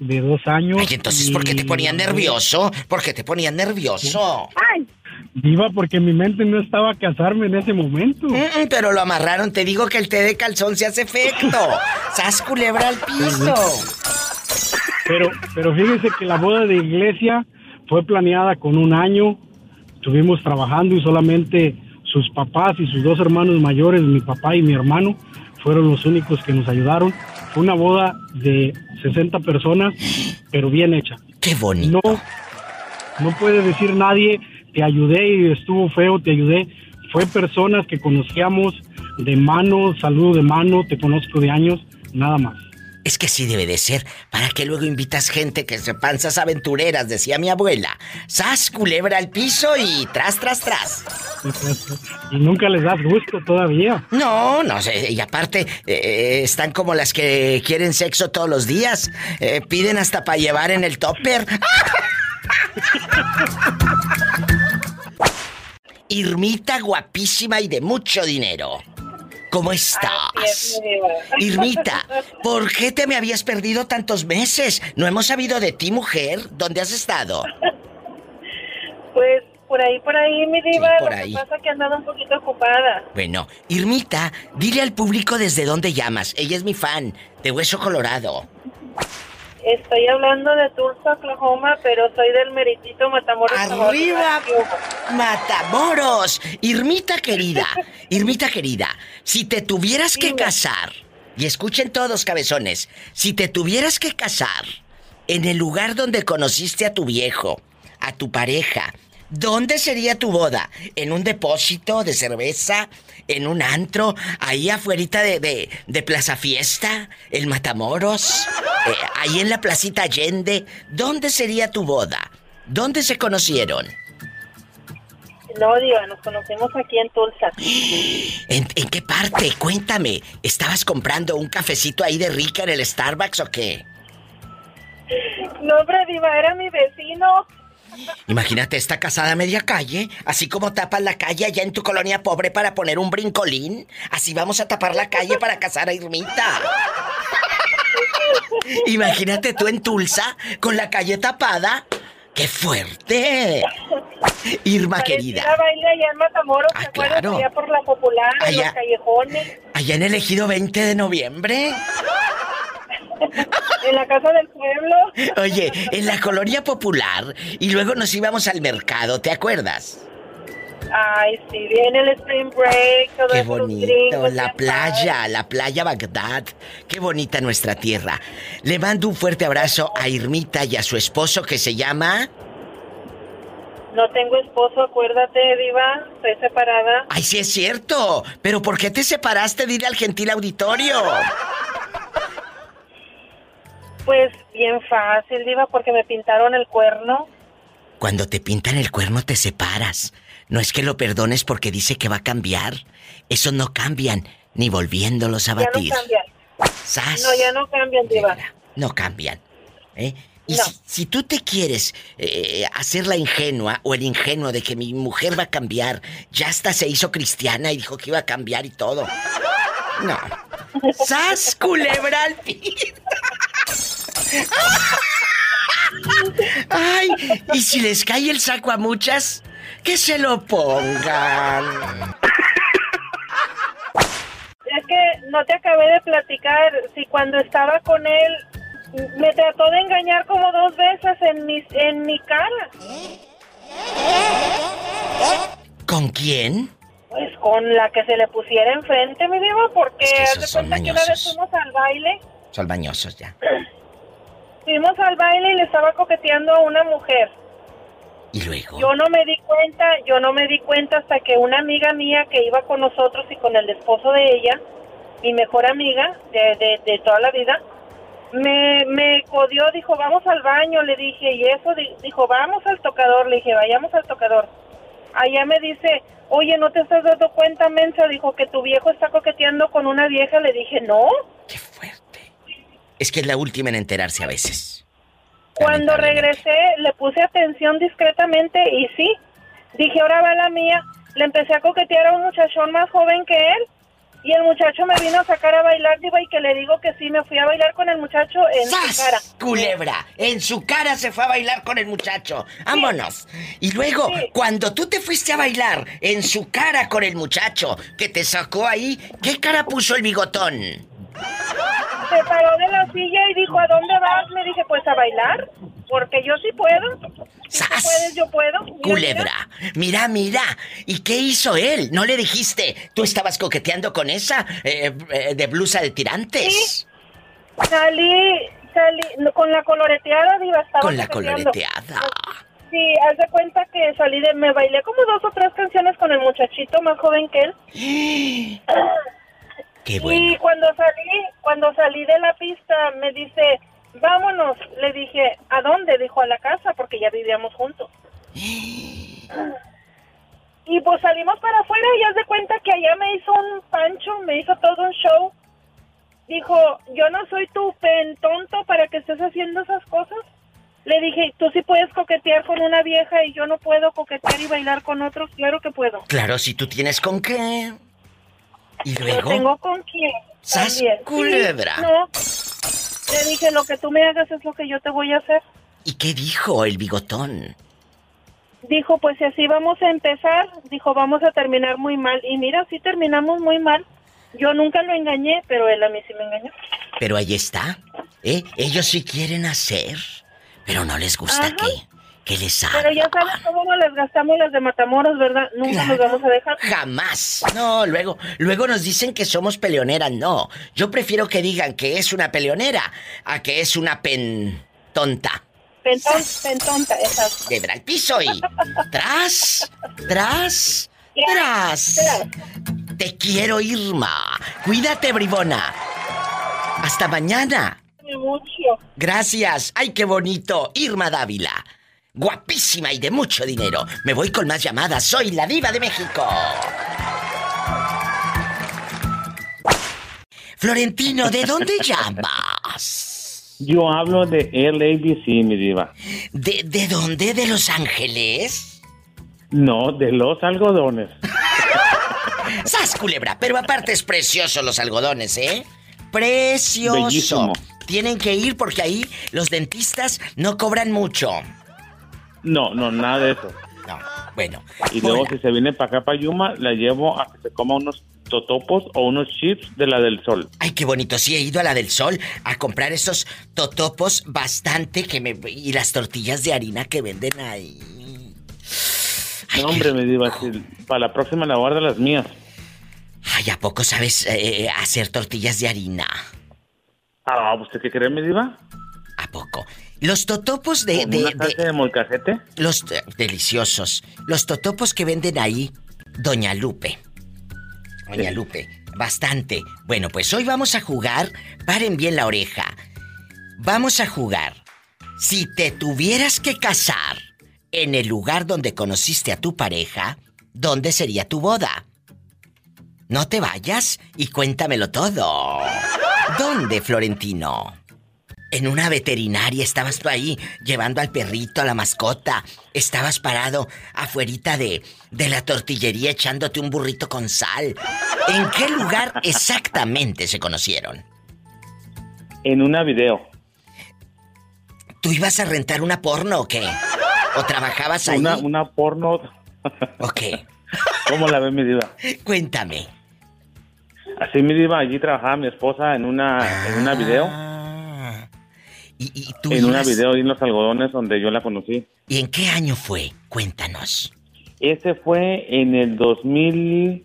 de dos años. Ay, entonces, ¿por qué te ponían nervioso? ¿Por qué te ponían nervioso? Viva porque mi mente no estaba a casarme en ese momento. Mm, pero lo amarraron, te digo que el té de calzón se hace efecto. ¡Sas culebra al piso! Pero, pero fíjense que la boda de iglesia fue planeada con un año. Estuvimos trabajando y solamente sus papás y sus dos hermanos mayores, mi papá y mi hermano, fueron los únicos que nos ayudaron. Fue una boda de 60 personas, pero bien hecha. Qué bonito. No, no puede decir nadie, te ayudé y estuvo feo, te ayudé. Fue personas que conocíamos de mano, saludo de mano, te conozco de años, nada más. Es que sí debe de ser. ¿Para que luego invitas gente que se panzas aventureras? Decía mi abuela. Sas, culebra al piso y tras, tras, tras. y nunca les das gusto todavía. No, no sé. Y aparte, eh, están como las que quieren sexo todos los días. Eh, piden hasta para llevar en el topper. Irmita guapísima y de mucho dinero. ¿Cómo estás? Irmita, ¿por qué te me habías perdido tantos meses? No hemos sabido de ti, mujer. ¿Dónde has estado? Pues por ahí, por ahí, mi diva. por Lo ahí. que pasa que he andado un poquito ocupada. Bueno, Irmita, dile al público desde dónde llamas. Ella es mi fan, de Hueso Colorado. Estoy hablando de Tulsa, Oklahoma, pero soy del meritito Matamoros. ¡Arriba! ¡Matamoros! Irmita querida, Irmita querida, si te tuvieras que casar, y escuchen todos, cabezones, si te tuvieras que casar en el lugar donde conociste a tu viejo, a tu pareja, ¿Dónde sería tu boda? ¿En un depósito de cerveza? ¿En un antro? ¿Ahí afuera de, de, Plaza Fiesta? ¿El Matamoros? Eh, ¿Ahí en la Placita Allende? ¿Dónde sería tu boda? ¿Dónde se conocieron? No, Diva, nos conocemos aquí en Tulsa. ¿En, ¿En, qué parte? Cuéntame. ¿Estabas comprando un cafecito ahí de rica en el Starbucks o qué? No, hombre, Diva, era mi vecino. Imagínate esta casada a media calle, así como tapas la calle allá en tu colonia pobre para poner un brincolín, así vamos a tapar la calle para casar a Irmita. Imagínate tú en Tulsa con la calle tapada. ¡Qué fuerte! Irma querida. baile allá en Matamoros, ah, claro. Allá por la popular, en los callejones. Allá en el ejido 20 de noviembre. en la casa del pueblo. Oye, en la colonia popular y luego nos íbamos al mercado, ¿te acuerdas? Ay, sí, viene el Spring Break, todo Qué bonito, la playa, la playa Bagdad. Qué bonita nuestra tierra. Le mando un fuerte abrazo a Irmita y a su esposo que se llama... No tengo esposo, acuérdate, Diva. Estoy separada. Ay, sí es cierto. Pero ¿por qué te separaste? Dile al gentil auditorio. Pues bien fácil, Diva, porque me pintaron el cuerno. Cuando te pintan el cuerno te separas. No es que lo perdones porque dice que va a cambiar. Eso no cambian, ni volviéndolos a batir. Ya no cambian. No, ya no cambian, Diva. No cambian. ¿eh? Y si, tú te quieres eh, hacer la ingenua o el ingenuo de que mi mujer va a cambiar, ya hasta se hizo cristiana y dijo que iba a cambiar y todo. No. ¡Sas, culebra al Ay, y si les cae el saco a muchas, que se lo pongan. Es que no te acabé de platicar si cuando estaba con él me trató de engañar como dos veces en mi, en mi cara. ¿Con quién? Pues con la que se le pusiera enfrente, mi diva, porque hace cuenta que una vez fuimos al baile. Son bañosos ya. Fuimos al baile y le estaba coqueteando a una mujer. ¿Y luego? Yo no me di cuenta, yo no me di cuenta hasta que una amiga mía que iba con nosotros y con el esposo de ella, mi mejor amiga de, de, toda la vida, me, me codió, dijo, vamos al baño, le dije, y eso, dijo, vamos al tocador, le dije, vayamos al tocador. Allá me dice, oye, ¿no te estás dando cuenta, mensa? Dijo que tu viejo está coqueteando con una vieja, le dije, no. Qué fuerte. Es que es la última en enterarse a veces. Cuando regresé, le puse atención discretamente y sí, dije, ahora va la mía. Le empecé a coquetear a un muchachón más joven que él. Y el muchacho me vino a sacar a bailar, diva, y que le digo que sí, me fui a bailar con el muchacho en su cara. culebra! En su cara se fue a bailar con el muchacho. ¡Vámonos! Y luego, cuando tú te fuiste a bailar en su cara con el muchacho que te sacó ahí, ¿qué cara puso el bigotón? Se paró de la silla y dijo, ¿a dónde vas? Me dije, pues a bailar, porque yo sí puedo. Si tú puedes, yo puedo. Mira, Culebra, mira, mira. ¿Y qué hizo él? ¿No le dijiste? ¿Tú estabas coqueteando con esa eh, eh, de blusa de tirantes? Salí, salí, con la coloreteada, diva, estaba Con la coloreteada. Sí, haz de cuenta que salí de, me bailé como dos o tres canciones con el muchachito más joven que él. Qué Y cuando salí, cuando salí de la pista, me dice, vámonos. Le dije, ¿a dónde? Dijo, a la casa, porque ya vivíamos juntos. Y pues salimos para afuera y haz de cuenta que allá me hizo un pancho, me hizo todo un show. Dijo, yo no soy tu pen tonto para que estés haciendo esas cosas. Le dije, tú sí puedes coquetear con una vieja y yo no puedo coquetear y bailar con otros. Claro que puedo. Claro, si tú tienes con qué. Y luego. tengo con quién. ¡Sas. Sí, culebra! no. Le dije, lo que tú me hagas es lo que yo te voy a hacer. ¿Y qué dijo el bigotón? Dijo, pues si así vamos a empezar, dijo, vamos a terminar muy mal. Y mira, sí terminamos muy mal. Yo nunca lo engañé, pero él a mí sí me engañó. Pero ahí está. ¿Eh? Ellos sí quieren hacer. Pero no les gusta Ajá. que. Que les Pero ya sabes cómo nos las gastamos las de Matamoros, ¿verdad? Nunca nos vamos a dejar. Jamás. No, luego, luego nos dicen que somos peleoneras. No. Yo prefiero que digan que es una peleonera a que es una pen tonta. Pentón, pentonta, exacto. Quebra el piso y. Tras, tras, tras. Te quiero, Irma. Cuídate, bribona. Hasta mañana. Gracias. Ay, qué bonito. Irma Dávila. Guapísima y de mucho dinero. Me voy con más llamadas. Soy la diva de México. Florentino, ¿de dónde llamas? Yo hablo de LABC, mi diva. ¿De, ¿De dónde? ¿De Los Ángeles? No, de los algodones. ¡Sas, culebra! Pero aparte es precioso los algodones, ¿eh? Precioso. Bellísimo. Tienen que ir porque ahí los dentistas no cobran mucho. No, no, nada de eso. No, bueno. Y luego si se viene para acá, para Yuma, la llevo a que se coma unos totopos o unos chips de la del sol. Ay, qué bonito. Sí, he ido a la del sol a comprar esos totopos bastante que me... Y las tortillas de harina que venden ahí. No, hombre, me si para la próxima la guarda las mías. Ay, ¿a poco sabes eh, hacer tortillas de harina? Ah, ¿usted qué cree, mi diva? ¿A poco? Los totopos de... ¿Con de, una de- de molcajete? los eh, deliciosos. Los totopos que venden ahí, Doña Lupe. Doña Sí. Lupe, bastante. Bueno, pues hoy vamos a jugar. Paren bien la oreja. Vamos a jugar. Si te tuvieras que casar en el lugar donde conociste a tu pareja, ¿dónde sería tu boda? No te vayas y cuéntamelo todo. ¿Dónde, Florentino? En una veterinaria estabas tú ahí llevando al perrito, a la mascota. Estabas parado afuerita de, de la tortillería echándote un burrito con sal. ¿En qué lugar exactamente se conocieron? En una video. ¿Tú ibas a rentar una porno o qué? ¿O trabajabas ahí? Una, una porno. ¿O qué? ¿Cómo la ve mi diva? Cuéntame. Así mi diva, allí trabajaba mi esposa en una, en una video. ¿Y, y tú En una video en los algodones donde yo la conocí. ¿Y en qué año fue? Cuéntanos. Ese fue en el 2000.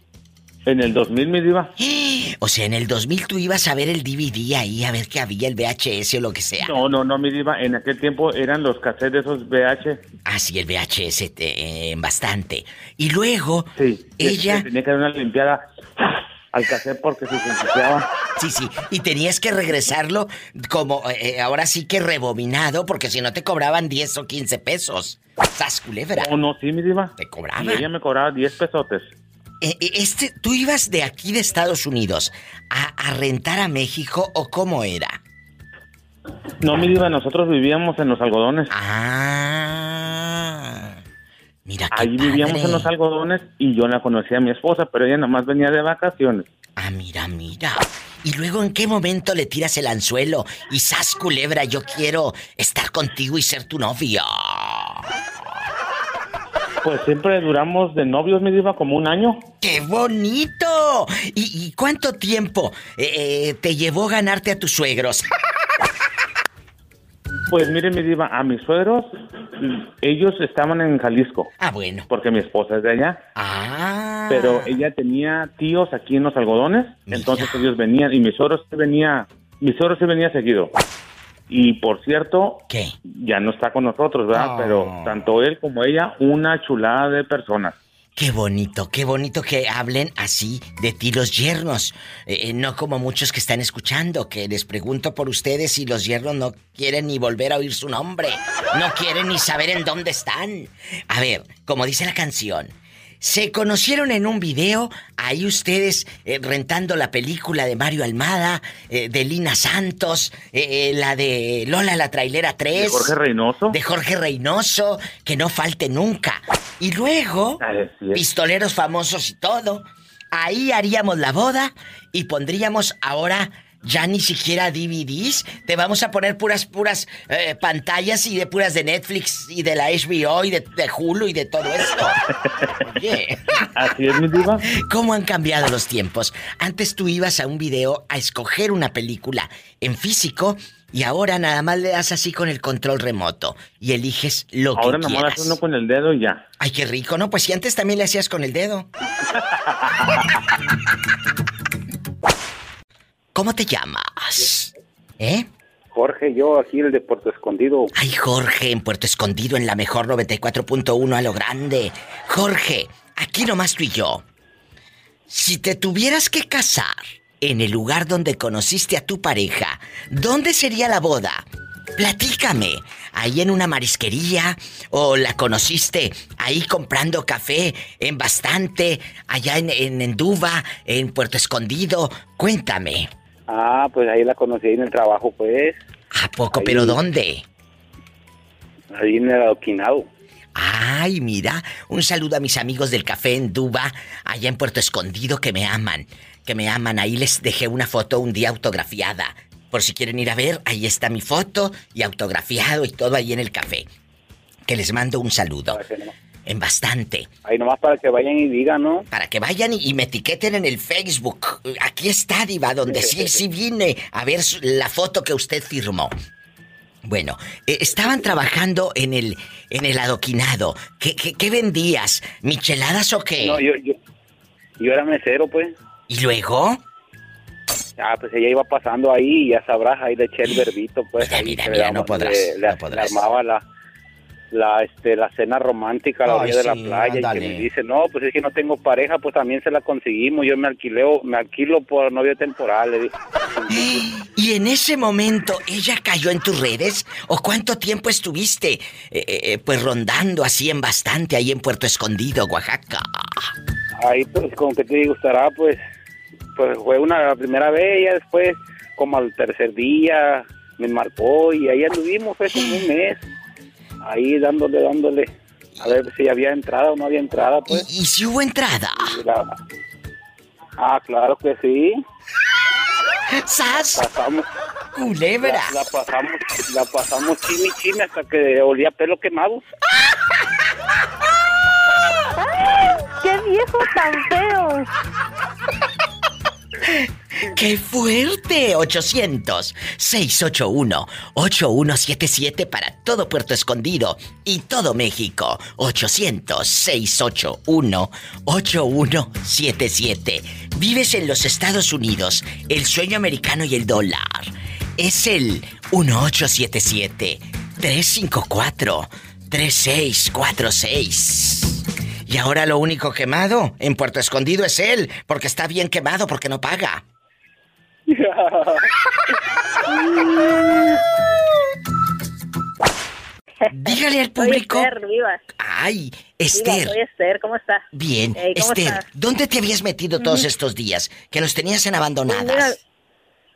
En el 2000, mi diva. O sea, en el 2000 tú ibas a ver el DVD ahí, a ver qué había, el VHS o lo que sea. No, no, no, mi diva. En aquel tiempo eran los cassettes de esos VH. Ah, sí, el VHS, eh, bastante. Y luego, Sí. ella... Tenía que dar una limpiada al cassette porque se ensuciaba. Sí, sí, y tenías que regresarlo como, eh, ahora sí que rebobinado, porque si no te cobraban 10 o 15 pesos. ¡Sas, culebra! No, no, sí, mi diva. Te cobraban. Y ella me cobraba 10 pesotes. Eh, eh, este, ¿Tú ibas de aquí de Estados Unidos a, a rentar a México o cómo era? No, mi diva, nosotros vivíamos en los algodones. Ah. Mira Ahí vivíamos en los algodones y yo la conocí a mi esposa, pero ella nomás venía de vacaciones. Ah, mira, mira. Y luego, ¿en qué momento le tiras el anzuelo? Y sas, culebra, yo quiero estar contigo y ser tu novio. Pues siempre duramos de novios, mi diva, como un año. ¡Qué bonito! ¿Y, y cuánto tiempo eh, eh, te llevó ganarte a tus suegros? Pues mire, mi diva, a mis suegros, ellos estaban en Jalisco. Ah, bueno. Porque mi esposa es de allá. Ah. Pero ella tenía tíos aquí en los algodones, entonces ellos venían, y mis suegros se venía, mis suegros se venía seguido. Y por cierto, ¿Qué? ya no está con nosotros, ¿verdad? Oh. Pero tanto él como ella, una chulada de personas. Qué bonito, qué bonito que hablen así de ti los yernos. Eh, eh, no como muchos que están escuchando, que les pregunto por ustedes y los yernos no quieren ni volver a oír su nombre. No quieren ni saber en dónde están. A ver, como dice la canción, se conocieron en un video, ahí ustedes eh, rentando la película de Mario Almada, eh, de Lina Santos, eh, la de Lola la Trailera 3. De Jorge Reynoso. De Jorge Reynoso, que no falte nunca. Y luego, pistoleros famosos y todo. Ahí haríamos la boda y pondríamos ahora ya ni siquiera DVDs. Te vamos a poner puras, puras eh, pantallas y de puras de Netflix y de la HBO y de, de Hulu y de todo esto. Oye. Así es, mi diva. ¿Cómo han cambiado los tiempos? Antes tú ibas a un video a escoger una película en físico y ahora nada más le das así con el control remoto y eliges lo Ahora que quieras. hace uno con el dedo y ya. Ay, qué rico, ¿no? Pues si antes también le hacías con el dedo. ¿Cómo te llamas? ¿Eh? Jorge, yo aquí el de Puerto Escondido. Ay, Jorge, en Puerto Escondido, en la mejor 94.1 a lo grande. Jorge, aquí nomás tú y yo. Si te tuvieras que casar en el lugar donde conociste a tu pareja, ¿dónde sería la boda? Platícame. ¿Ahí en una marisquería? ¿O la conociste ahí comprando café en bastante? ¿Allá en, en Enduba? ¿En Puerto Escondido? Cuéntame. Ah, pues ahí la conocí en el trabajo, pues. ¿A poco? ¿Pero dónde? Ahí en el adoquinado. Ay, mira, un saludo a mis amigos del café en Duba, allá en Puerto Escondido, que me aman, que me aman. Ahí les dejé una foto un día autografiada. Por si quieren ir a ver, ahí está mi foto y autografiado y todo ahí en el café. Que les mando un saludo. En bastante. Ahí nomás para que vayan y digan, ¿no? Para que vayan y, y me etiqueten en el Facebook. Aquí está, Diva, donde sí, sí vine a ver la foto que usted firmó. Bueno, eh, estaban trabajando en el, en el adoquinado. ¿Qué, qué, qué vendías? ¿Micheladas o qué? No, yo, yo, yo era mesero, pues. ¿Y luego? Ah, pues ella iba pasando ahí y ya sabrás, ahí le eché el verbito, pues. ahí mira, mira, le- no podrás, le- no podrás. le armaba la, la, este, la cena romántica a la orilla de la playa ándale. y que me dice, no, pues es que no tengo pareja, pues también se la conseguimos. Yo me alquileo, me alquilo por novio temporal, le. ¿Y en ese momento ella cayó en tus redes? ¿O cuánto tiempo estuviste eh, eh, pues rondando así en bastante ahí en Puerto Escondido, Oaxaca? Ahí, pues, como que te gustará, pues, pues fue una la primera vez, y después, como al tercer día, me marcó y ahí anduvimos, fue como un mes, ahí dándole, dándole, a ver si había entrada o no había entrada, pues. ¿Y, si hubo entrada? Ah, claro que sí. ¡Sas! Pasamos. ¡Culebra! La, la pasamos, la pasamos chimi chimi hasta que olía pelo quemado. ¡Qué viejo tan feo! ¡Qué fuerte! 800-681-8177 para todo Puerto Escondido y todo México. 800-681-8177. Vives en los Estados Unidos, el sueño americano y el dólar. Es el 1877-354-3646. Y ahora lo único quemado en Puerto Escondido es él, porque está bien quemado porque no paga. Dígale al público. Soy Esther, viva. Ay, Viva, Esther. soy Esther, ¿cómo está? Bien, Ey, ¿cómo Esther, estás? ¿dónde te habías metido todos estos días? Que los tenías en abandonadas.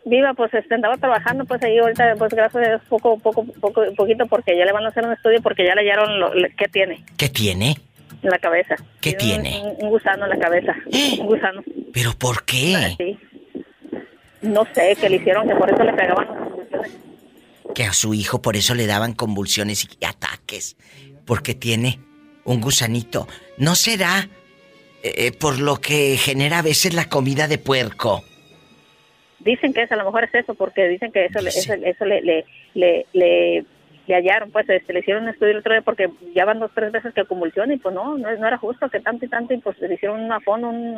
Viva, pues este, andaba trabajando, pues ahí ahorita, pues gracias a Dios, poco, poco, poco, poquito, porque ya le van a hacer un estudio, porque ya le hallaron lo, lo- qué tiene ¿Qué tiene? En la cabeza. ¿Qué tiene? Un, un gusano en la cabeza. Un gusano. ¿Pero por qué? Sí. No sé, que le hicieron, que por eso le pegaban convulsiones. Que a su hijo por eso le daban convulsiones y ataques. Porque tiene Un gusanito. ¿No será eh, por lo que genera a veces la comida de puerco? Dicen que es, a lo mejor es eso, porque dicen que eso, le- eso, eso le, le, le, le, le hallaron, pues este, le hicieron un estudio el otro día porque ya van dos tres veces que convulsiona y pues no, no, era justo que tanto y tanto y pues le hicieron una fono, un,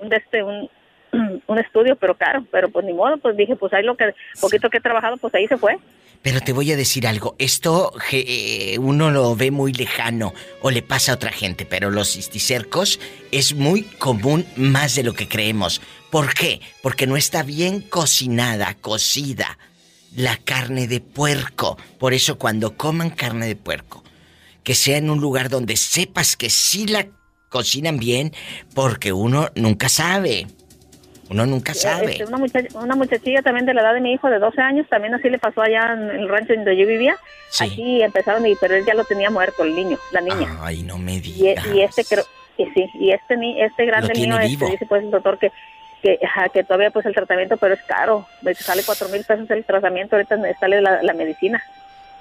un de este, un, un estudio, pero caro, pero pues ni modo, pues dije, pues ahí lo que, poquito que he trabajado, pues ahí se fue. Pero te voy a decir algo, esto eh, uno lo ve muy lejano o le pasa a otra gente, pero los cisticercos es muy común más de lo que creemos. ¿Por qué? Porque no está bien cocinada, cocida la carne de puerco. Por eso cuando coman carne de puerco, que sea en un lugar donde sepas que sí la cocinan bien, porque uno nunca sabe. Uno nunca sabe. Este, una, muchacha, una muchachilla también de la edad de mi hijo, de 12 años, también así le pasó allá en el rancho donde yo vivía. Aquí empezaron, y, pero él ya lo tenía muerto, el niño, la niña. Ay, no me digas. y este creo, y sí, y este, este grande niño, este, dice pues el doctor que que, ajá, que todavía pues el tratamiento, pero es caro. Me sale cuatro mil pesos el tratamiento, ahorita me sale la, la medicina.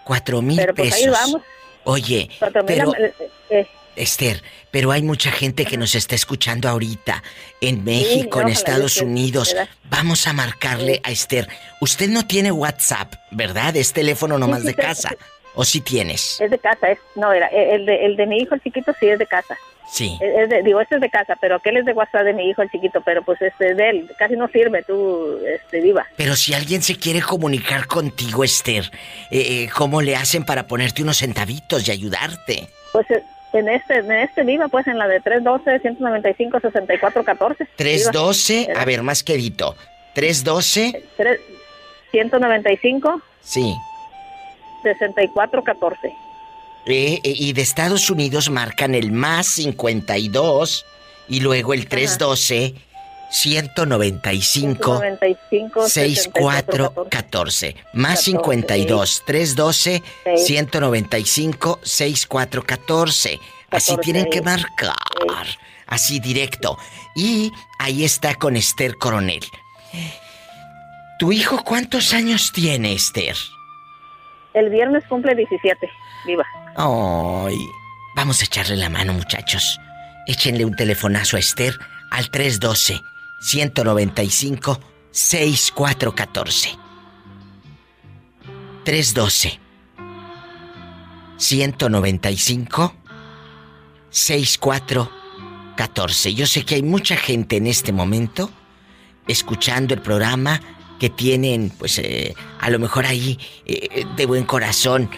Cuatro mil Pero pues pesos. ahí vamos. Oye, pero la- eh, eh, Esther, pero hay mucha gente que nos está escuchando ahorita en México, en Estados Unidos. ¿verdad? Vamos a marcarle a Esther. Usted no tiene WhatsApp, ¿verdad? Es teléfono nomás de casa. ¿O sí tienes? Es de casa, es, no, era, eh, el de, el de mi hijo, el chiquito, sí es de casa. Sí. Es- de- digo, este es de casa, pero aquel es de WhatsApp de mi hijo, el chiquito, pero pues este es de él, casi no sirve, tú, este, viva. Pero si alguien se quiere comunicar contigo, Esther, eh, eh, ¿cómo le hacen para ponerte unos centavitos y ayudarte? Pues eh, en este, en este viva, pues en la de 312-195-6414. 312, a ver, más quedito. 312, 195 sí. 6414. Eh, eh, y de Estados Unidos marcan el más 52 y luego el 312 195 195 6414 más 52 312 195 6414 así 14, tienen que marcar. Así directo. Y ahí está con Esther Coronel. ¿Tu hijo cuántos años tiene Esther? El viernes cumple 17, viva. Ay, vamos a echarle la mano, muchachos. Échenle un telefonazo a Esther al 312-195-6414. 312-195-6414. Yo sé que hay mucha gente en este momento escuchando el programa que tienen, pues, eh, a lo mejor ahí eh, de buen corazón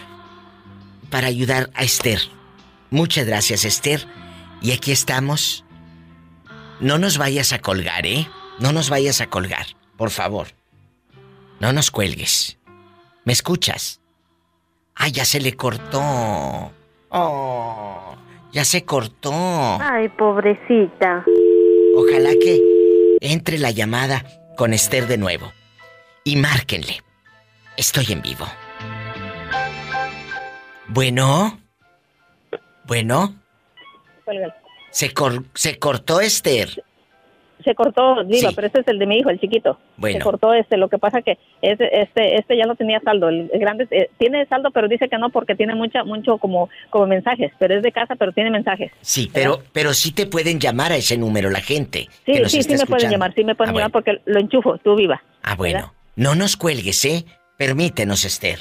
para ayudar a Esther. Muchas gracias, Esther. Y aquí estamos. No nos vayas a colgar, ¿eh? No nos vayas a colgar, por favor. No nos cuelgues. ¿Me escuchas? Ah, ya se le cortó. Oh, ya se cortó. Ay, pobrecita. Ojalá que entre la llamada con Esther de nuevo. Y márquenle. Estoy en vivo. Bueno. Bueno. Se, cor- se cortó Esther. Se cortó, viva, Sí. pero este es el de mi hijo, el chiquito. Bueno. Se cortó este, lo que pasa que este, este, este ya no tenía saldo. El, el grande eh, tiene saldo, pero dice que no porque tiene mucha, mucho como, como mensajes. Pero es de casa, pero tiene mensajes. Sí, pero, pero sí te pueden llamar a ese número la gente. Sí, que nos sí, sí me pueden llamar, sí me pueden Ah, llamar bueno. porque lo enchufo, tú viva. Ah, bueno. No nos cuelgues, ¿eh? Permítenos, Esther.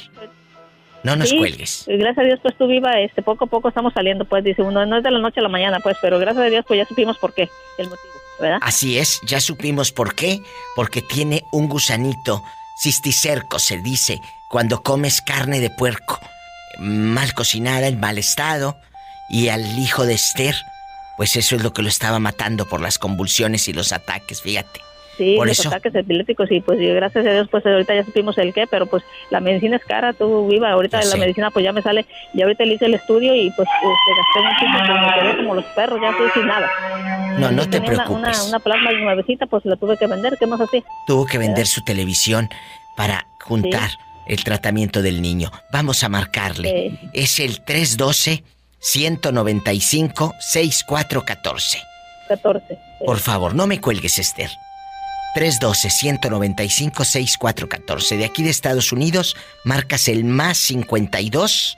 No nos Sí, cuelgues. Gracias a Dios, pues tú viva, este, poco a poco estamos saliendo, pues dice uno, no es de la noche a la mañana, pues, pero gracias a Dios, pues ya supimos por qué, el motivo, ¿verdad? Así es, ya supimos por qué. Porque tiene un gusanito cisticerco, se dice, cuando comes carne de puerco. Mal cocinada, en mal estado. Y al hijo de Esther, pues eso es lo que lo estaba matando por las convulsiones y los ataques, fíjate. Sí, por eso. ataques epilépticos y pues y gracias a Dios pues ahorita ya supimos el qué, pero pues la medicina es cara, tú viva, ahorita Ya la sé. medicina pues ya me sale, y ahorita le hice el estudio y pues este, gasté muchísimo, me quedé como los perros, ya estoy sin nada. No, no te una- preocupes. Una, una plasma nuevecita, pues la tuve que vender, ¿qué más así? Tuvo que vender su televisión para juntar el tratamiento del niño. Vamos a marcarle. Sí. Es el 312-195-6414. 14. Por favor, no me cuelgues, Esther. 312-195-6414. De aquí de Estados Unidos, marcas el más 52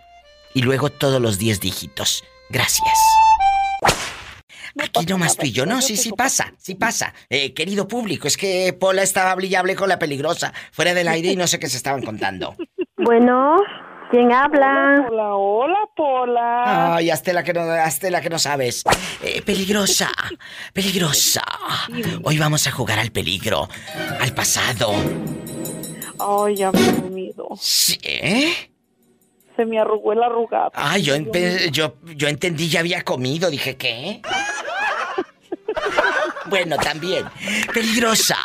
y luego todos los 10 dígitos. Gracias. Aquí nomás tú y yo. No, sí, sí pasa, sí pasa. Eh, querido público, es que Pola estaba brillable con la peligrosa, fuera del aire y no sé qué se estaban contando. Bueno, ¿quién habla? Hola, hola, Pola. Ay, hazte la que no, hazte la que no sabes. Eh, peligrosa, peligrosa. Hoy vamos a jugar al peligro, al pasado. Ay, ya me he dormido. ¿Sí? ¿Eh? Se me arrugó el arrugado. Ay, yo, yo, yo entendí, ya había comido. Dije, ¿qué? bueno, también. Peligrosa.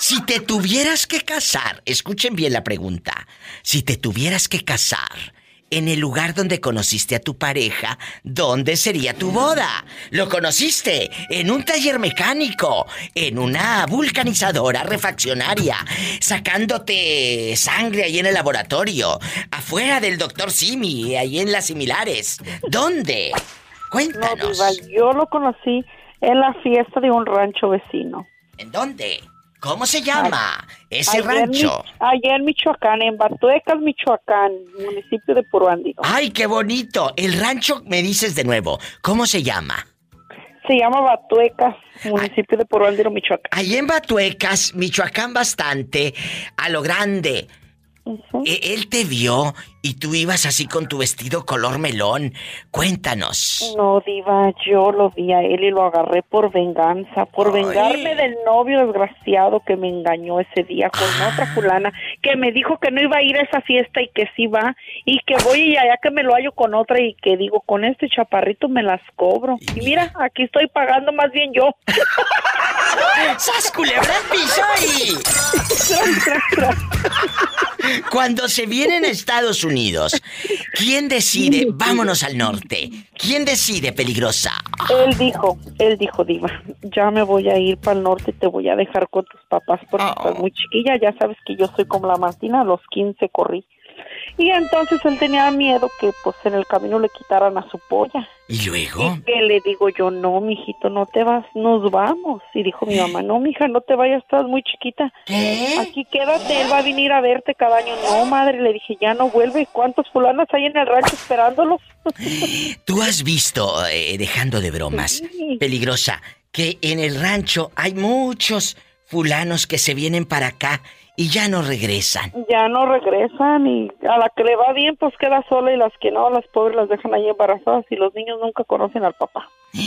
Si te tuvieras que casar, escuchen bien la pregunta. Si te tuvieras que casar en el lugar donde conociste a tu pareja, ¿dónde sería tu boda? ¿Lo conociste? En un taller mecánico, en una vulcanizadora refaccionaria, sacándote sangre ahí en el laboratorio, afuera del doctor Simi, ahí en las similares. ¿Dónde? Cuéntanos. No, Diva, yo lo conocí en la fiesta de un rancho vecino. ¿En dónde? ¿Cómo se llama ese rancho? Mi- allá en Michoacán, en Batuecas, Michoacán, municipio de Puruándiro. ¡Ay, qué bonito! El rancho, me dices de nuevo, ¿cómo se llama? Se llama Batuecas, municipio de Puruándiro, Michoacán. Ahí en Batuecas, Michoacán bastante, a lo grande. E- Él te vio y tú ibas así con tu vestido color melón. Cuéntanos. No, Diva, yo lo vi a él y lo agarré por venganza, por vengarme del novio desgraciado que me engañó ese día con Ah. otra fulana, que me dijo que no iba a ir a esa fiesta y que sí va, y que voy y allá que me lo hallo con otra y que digo, con este chaparrito me las cobro. Y mira, aquí estoy pagando más bien yo. ¡Sas culebra. Cuando se vienen a Estados Unidos, ¿quién decide vámonos al norte? ¿Quién decide peligrosa? Él dijo, él dijo, Diva, ya me voy a ir para el norte te voy a dejar con tus papás porque estás muy chiquilla. Ya sabes que yo soy como la Martina, a los 15 corrí. Y entonces él tenía miedo que pues en el camino le quitaran a su polla. ¿Y luego? Que le digo yo, no, mijito, no te vas, nos vamos. Y dijo mi mamá, no, mija, no te vayas, estás muy chiquita. Aquí quédate, él va a venir a verte cada año. No, madre, le dije, ya no vuelve. ¿Cuántos fulanos hay en el rancho esperándolo? Tú has visto, eh, dejando de bromas, peligrosa, que en el rancho hay muchos fulanos que se vienen para acá y ya no regresan. Ya no regresan y a la que le va bien pues queda sola y las que no, las pobres las dejan ahí embarazadas y los niños nunca conocen al papá.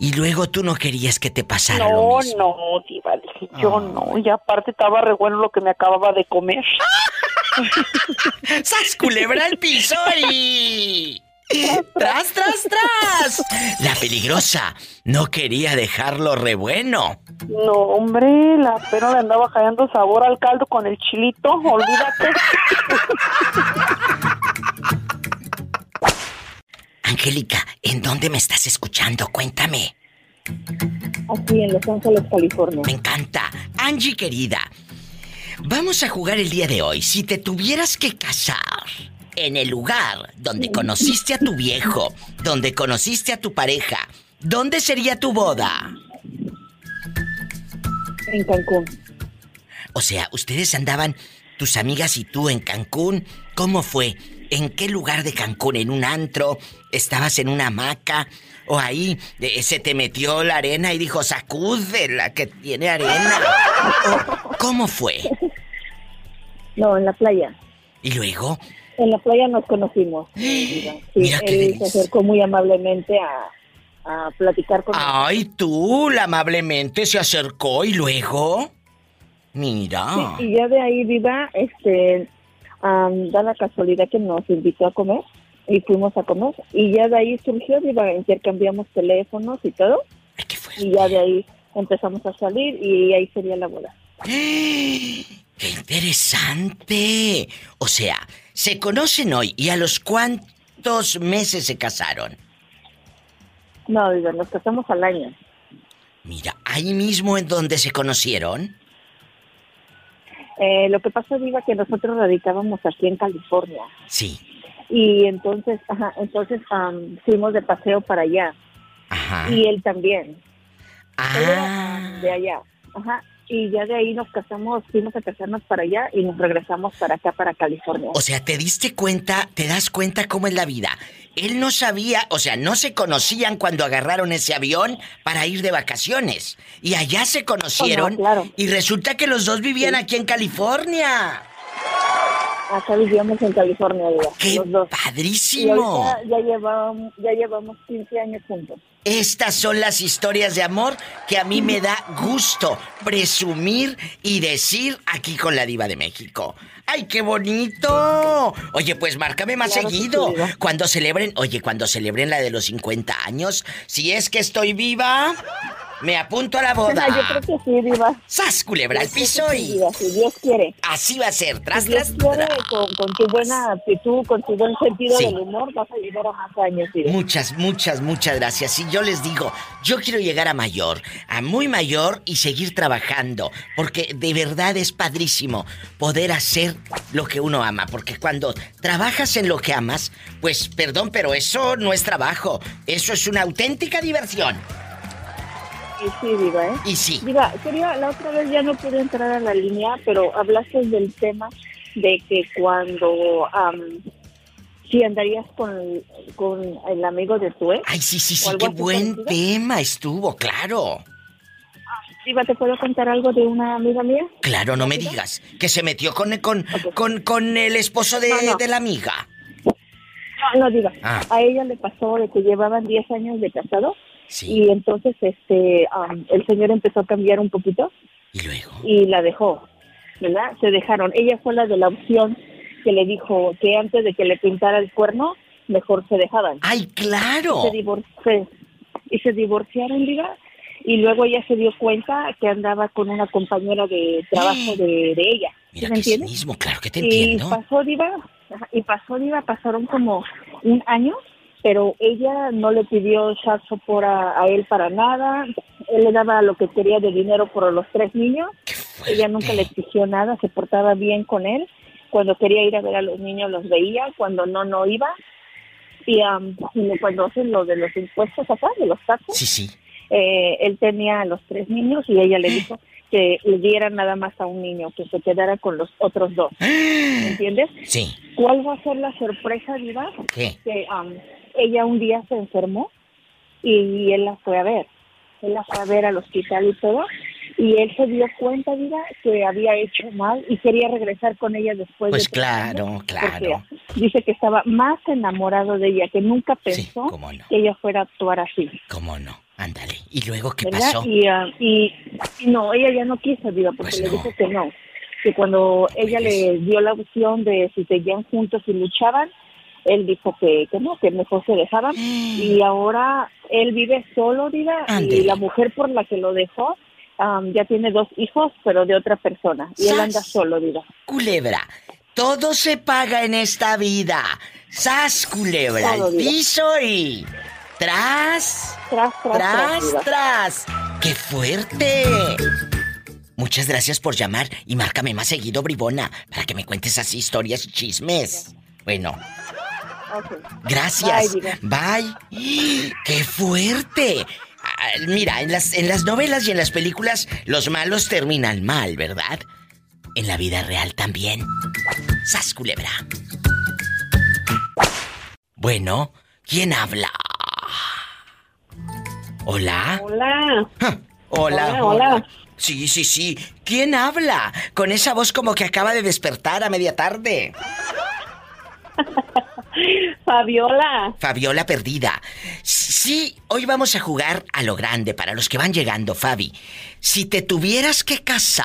Y luego tú no querías que te pasara lo No, mismo. no, diva, dije yo no, y aparte estaba re bueno lo que me acababa de comer. ¡Sas culebra al piso y... ¡Tras, tras, tras! La peligrosa no quería dejarlo re bueno. No, hombre, la pena le andaba callando sabor al caldo con el chilito, olvídate. Angélica, ¿en dónde me estás escuchando? Cuéntame. Aquí en Los Ángeles, California. Me encanta. Angie, querida, vamos a jugar el día de hoy. Si te tuvieras que casar en el lugar donde conociste a tu viejo, donde conociste a tu pareja, ¿dónde sería tu boda? En Cancún. O sea, ustedes andaban, tus amigas y tú en Cancún. ¿Cómo fue? ¿En qué lugar de Cancún? ¿En un antro? ¿Estabas en una hamaca? ¿O ahí eh, se te metió la arena y dijo, sacude la que tiene arena? ¿O ¿Cómo fue? No, en la playa. ¿Y luego? En la playa nos conocimos. Sí, Mira qué él se acercó muy amablemente a, a platicar con Ay, tú, la amablemente se acercó y luego. Mira. Sí, y ya de ahí, Viva, este, am, da la casualidad que nos invitó a comer y fuimos a comer. Y ya de ahí surgió, Viva, intercambiamos teléfonos y todo. Y ya de ahí empezamos a salir y ahí sería la boda. ¡Qué interesante! O sea, se conocen hoy y a los cuántos meses se casaron. No, Viva, nos casamos al año. Mira, ahí mismo en donde se conocieron. Eh, lo que pasa, Viva, que nosotros radicábamos aquí en California. Sí. Y entonces, ajá, entonces am, fuimos de paseo para allá. Ajá. Y él también. Ah. Era, de allá. Ajá. Y ya de ahí nos casamos, fuimos a casarnos para allá y nos regresamos para acá, para California. O sea, ¿te diste cuenta, te das cuenta cómo es la vida? Él no sabía, o sea, no se conocían cuando agarraron ese avión para ir de vacaciones. Y allá se conocieron. Y resulta que los dos vivían aquí en California. Acá vivíamos en California, ¡Qué los dos. padrísimo! Y ya llevamos, ya llevamos 15 años juntos. Estas son las historias de amor que a mí me da gusto presumir y decir aquí con la diva de México. ¡Ay, qué bonito! Oye, pues márcame más seguido. cuando celebren, oye, cuando celebren la de los 50 años, si es que estoy viva, me apunto a la boda. Yo creo que sí, Diva. ¡Sas, culebra al piso y... si Dios quiere. Así va a ser, tras, si Dios quiere, con, tu buena actitud, con tu buen sentido del humor, vas a llegar a más años, Diva. Muchas, muchas, muchas gracias. Y yo les digo, yo quiero llegar a mayor, a muy mayor y seguir trabajando. Porque de verdad es padrísimo poder hacer lo que uno ama. Porque cuando trabajas en lo que amas, pues perdón, pero eso no es trabajo. Eso es una auténtica diversión. Y sí, Diva, ¿eh? Y sí. Diva, quería, la otra vez ya no pude entrar a la línea, pero hablaste del tema de que cuando... si andarías con, con el amigo de tu ex. Ay, sí, sí, sí, qué buen tema estuvo, claro. Diva, ¿te puedo contar algo de una amiga mía? Claro, no me digas. Que se metió con, con, con, con el esposo de, de la amiga. No, no, Diva. Ah. A ella le pasó de que llevaban 10 años de casado y entonces este el señor empezó a cambiar un poquito. Y luego. Y la dejó, ¿verdad? Se dejaron. Ella fue la de la opción que le dijo que antes de que le pintara el cuerno, mejor se dejaban. ¡Ay, claro! Y se, divorci y se divorciaron, diga. Y luego ella se dio cuenta que andaba con una compañera de trabajo de, de ella. Mira me entiendes? mismo, claro que te y entiendo. pasó, Diva, y pasó, Diva, pasaron como un año pero ella no le pidió chat support a, él para nada. Él le daba lo que quería de dinero por los tres niños. Ella nunca le exigió nada, se portaba bien con él. Cuando quería ir a ver a los niños los veía, cuando no, no iba. Y, um, cuando hacen lo de los impuestos acá, de los taxes, sí, sí. Eh, él tenía a los tres niños y ella le dijo que le diera nada más a un niño, que se quedara con los otros dos. ¿Me entiendes? Sí. ¿Cuál va a ser la sorpresa, Diva? ¿Qué? Que um, ella un día se enfermó y él la fue a ver. Él la fue a ver al hospital y todo. Y él se dio cuenta, diga, que había hecho mal y quería regresar con ella después pues de... claro, claro. Dice que estaba más enamorado de ella, que nunca pensó que ella fuera a actuar así. ¿Cómo no? Ándale. ¿Y luego qué ¿verdad? pasó? Y, ah, y, y no, ella ya no quiso, diga, porque Pues le no. dijo que no. Que cuando ella le dio la opción de si seguían juntos y luchaban, él dijo que, que no, que mejor se dejaban. Y ahora él vive solo, diga, y la mujer por la que lo dejó am, ya tiene dos hijos, pero de otra persona. Y él anda solo, diga. Culebra, todo se paga en esta vida. Sas, culebra, Todo, diva. piso y... Tras, tras, tras, tras. ¡Qué fuerte! Muchas gracias por llamar y márcame más seguido, bribona, para que me cuentes así historias y chismes. Bueno, gracias. Bye. Bye. ¡Qué fuerte! Mira, en las, en las novelas y en las películas los malos terminan mal, ¿verdad? En la vida real también. ¡Sas, culebra! Bueno, ¿quién habla? ¿Hola? Hola. Ah, Hola, Hola, hola. Sí, sí, sí. ¿Quién habla? Con esa voz como que acaba de despertar a media tarde. Fabiola. Fabiola perdida. Sí, hoy vamos a jugar a lo grande para los que van llegando, Fabi. Si te tuvieras que casar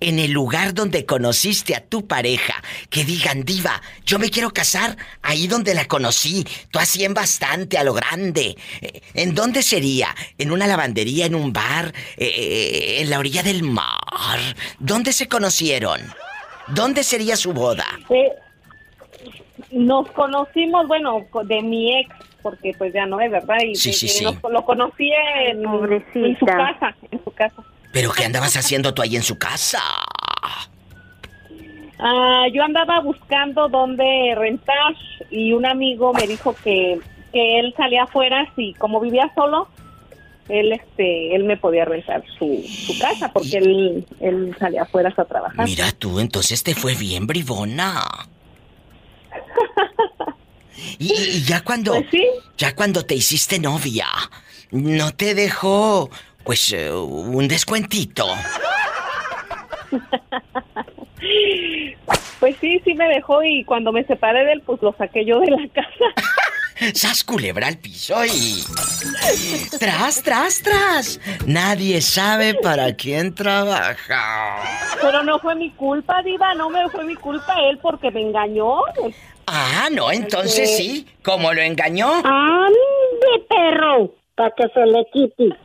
en el lugar donde conociste a tu pareja, que digan, diva, yo me quiero casar ahí donde la conocí, tú así en bastante, a lo grande. Eh, ¿En dónde sería? ¿En una lavandería, en un bar, eh, eh, en la orilla del mar? ¿Dónde se conocieron? ¿Dónde sería su boda? Eh, nos conocimos, bueno, co- de mi ex, porque pues ya no es, ¿verdad? Y Sí, sí, sí. nos- lo conocí en, en su casa, en su casa. ¿Pero qué andabas haciendo tú ahí en su casa? Ah, yo andaba buscando dónde rentar y un amigo me dijo que, que él salía afuera y como vivía solo, él este él me podía rentar su, su casa porque él, él salía afuera a trabajar. Mira tú, entonces te fue bien, bribona. Y, y ya cuando. Pues sí. Ya cuando te hiciste novia, no te dejó, pues, eh, un descuentito. Pues sí, sí me dejó y cuando me separé de él, pues lo saqué yo de la casa. ¡Sas culebra al piso y. ¡Tras, tras, tras! Nadie sabe para quién trabaja. Pero no fue mi culpa, Diva, no me fue mi culpa él porque me engañó. Ah, no, entonces sí. ¿Cómo lo engañó? ¡Ande, perro! Para que se le quite.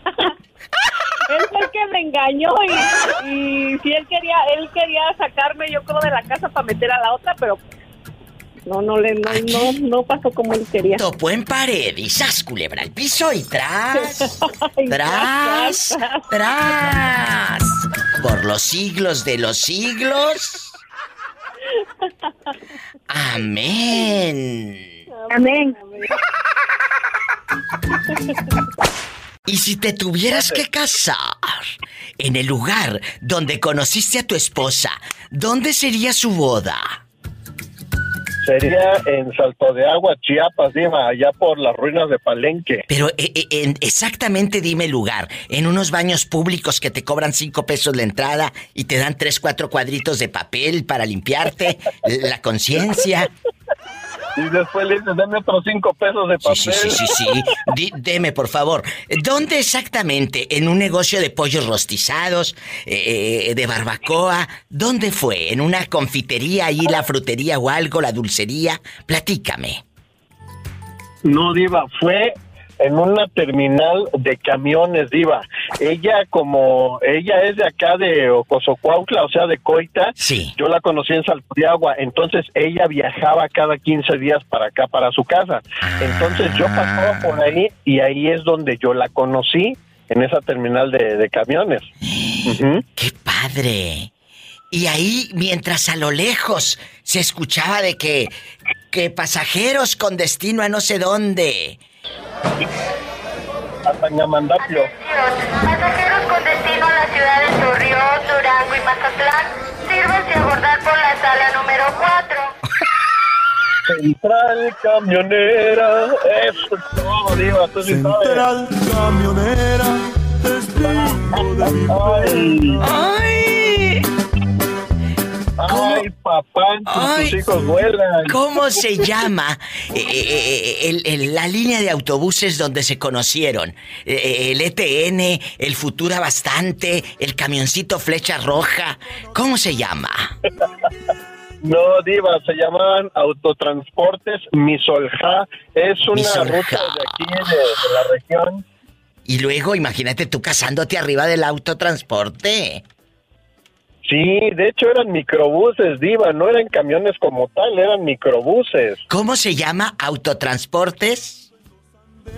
Él fue el que me engañó y, y si él quería, él quería sacarme yo creo de la casa para meter a la otra, pero no, no le, no, no, no pasó como él quería. Topó en pared y sas culebra al piso y tras. tras, Tras. Por los siglos de los siglos. Amén. Amén. Y si te tuvieras que casar en el lugar donde conociste a tu esposa, ¿dónde sería su boda? Sería en Salto de Agua, Chiapas, Diva, allá por las ruinas de Palenque. Pero eh, eh, en- exactamente dime el lugar. En unos baños públicos que te cobran cinco pesos la entrada y te dan tres, cuatro cuadritos de papel para limpiarte la conciencia. Y después le dices, dame otros cinco pesos de papel. Sí, sí, sí, sí, sí. Deme, por favor. ¿Dónde exactamente? ¿En un negocio de pollos rostizados? eh, ¿De barbacoa? ¿Dónde fue? ¿En una confitería ahí, la frutería o algo, la dulcería? Platícame. No, Diva, fue en una terminal de camiones, Diva. Ella, como ella es de acá de Ocosocuautla, o sea, de Coita, sí. yo la conocí en Salto de Agua. Entonces ella viajaba cada 15 días para acá, para su casa. Entonces yo pasaba por ahí y ahí es donde yo la conocí, en esa terminal de, de camiones. Ujú. ¡Qué padre! Y ahí, mientras a lo lejos se escuchaba de que, que pasajeros con destino a no sé dónde. Hasta Ñamandapio. Pasajeros con destino a la ciudad de Torreón, Durango y Mazatlán, sírvanse a abordar por la sala número 4. Central camionera, eso es todo, Diva, tú sí sabes. Central camionera, testigo de mi Ay, ¡Ay! Ay, papá, Ay. tus hijos vuelan. ¿Cómo se llama eh, eh, eh, el- el- la línea de autobuses donde se conocieron? El ETN, el Futura Bastante, el camioncito Flecha Roja. ¿Cómo se llama? No, Diva, se llamaban autotransportes Misolja. Es una Misolja. ruta de aquí, de, de la región. Y luego, imagínate tú casándote arriba del autotransporte. Sí, de hecho eran microbuses, Diva, no eran camiones como tal, eran microbuses. ¿Cómo se llama autotransportes?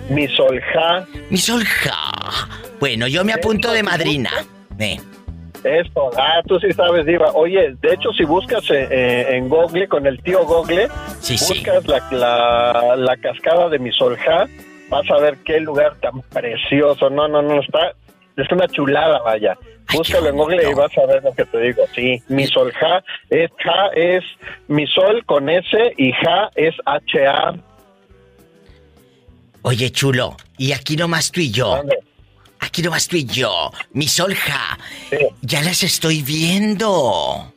Misolja. Misolja. Bueno, yo me apunto de madrina. Eh, Esto, ah, tú sí sabes, Diva. Oye, de hecho, si buscas eh, eh, en Google, con el tío Google, Sí, sí. buscas la, la, la cascada de Misolja, vas a ver qué lugar tan precioso. No, no, no, está, es una chulada, vaya. Búscalo en Google y vas a ver lo que te digo. Sí, Misolja, es, ja es Misol con S y Ja es H-A. Oye, chulo, y aquí nomás tú y yo. Aquí nomás tú y yo. Misolja. Ya las estoy viendo.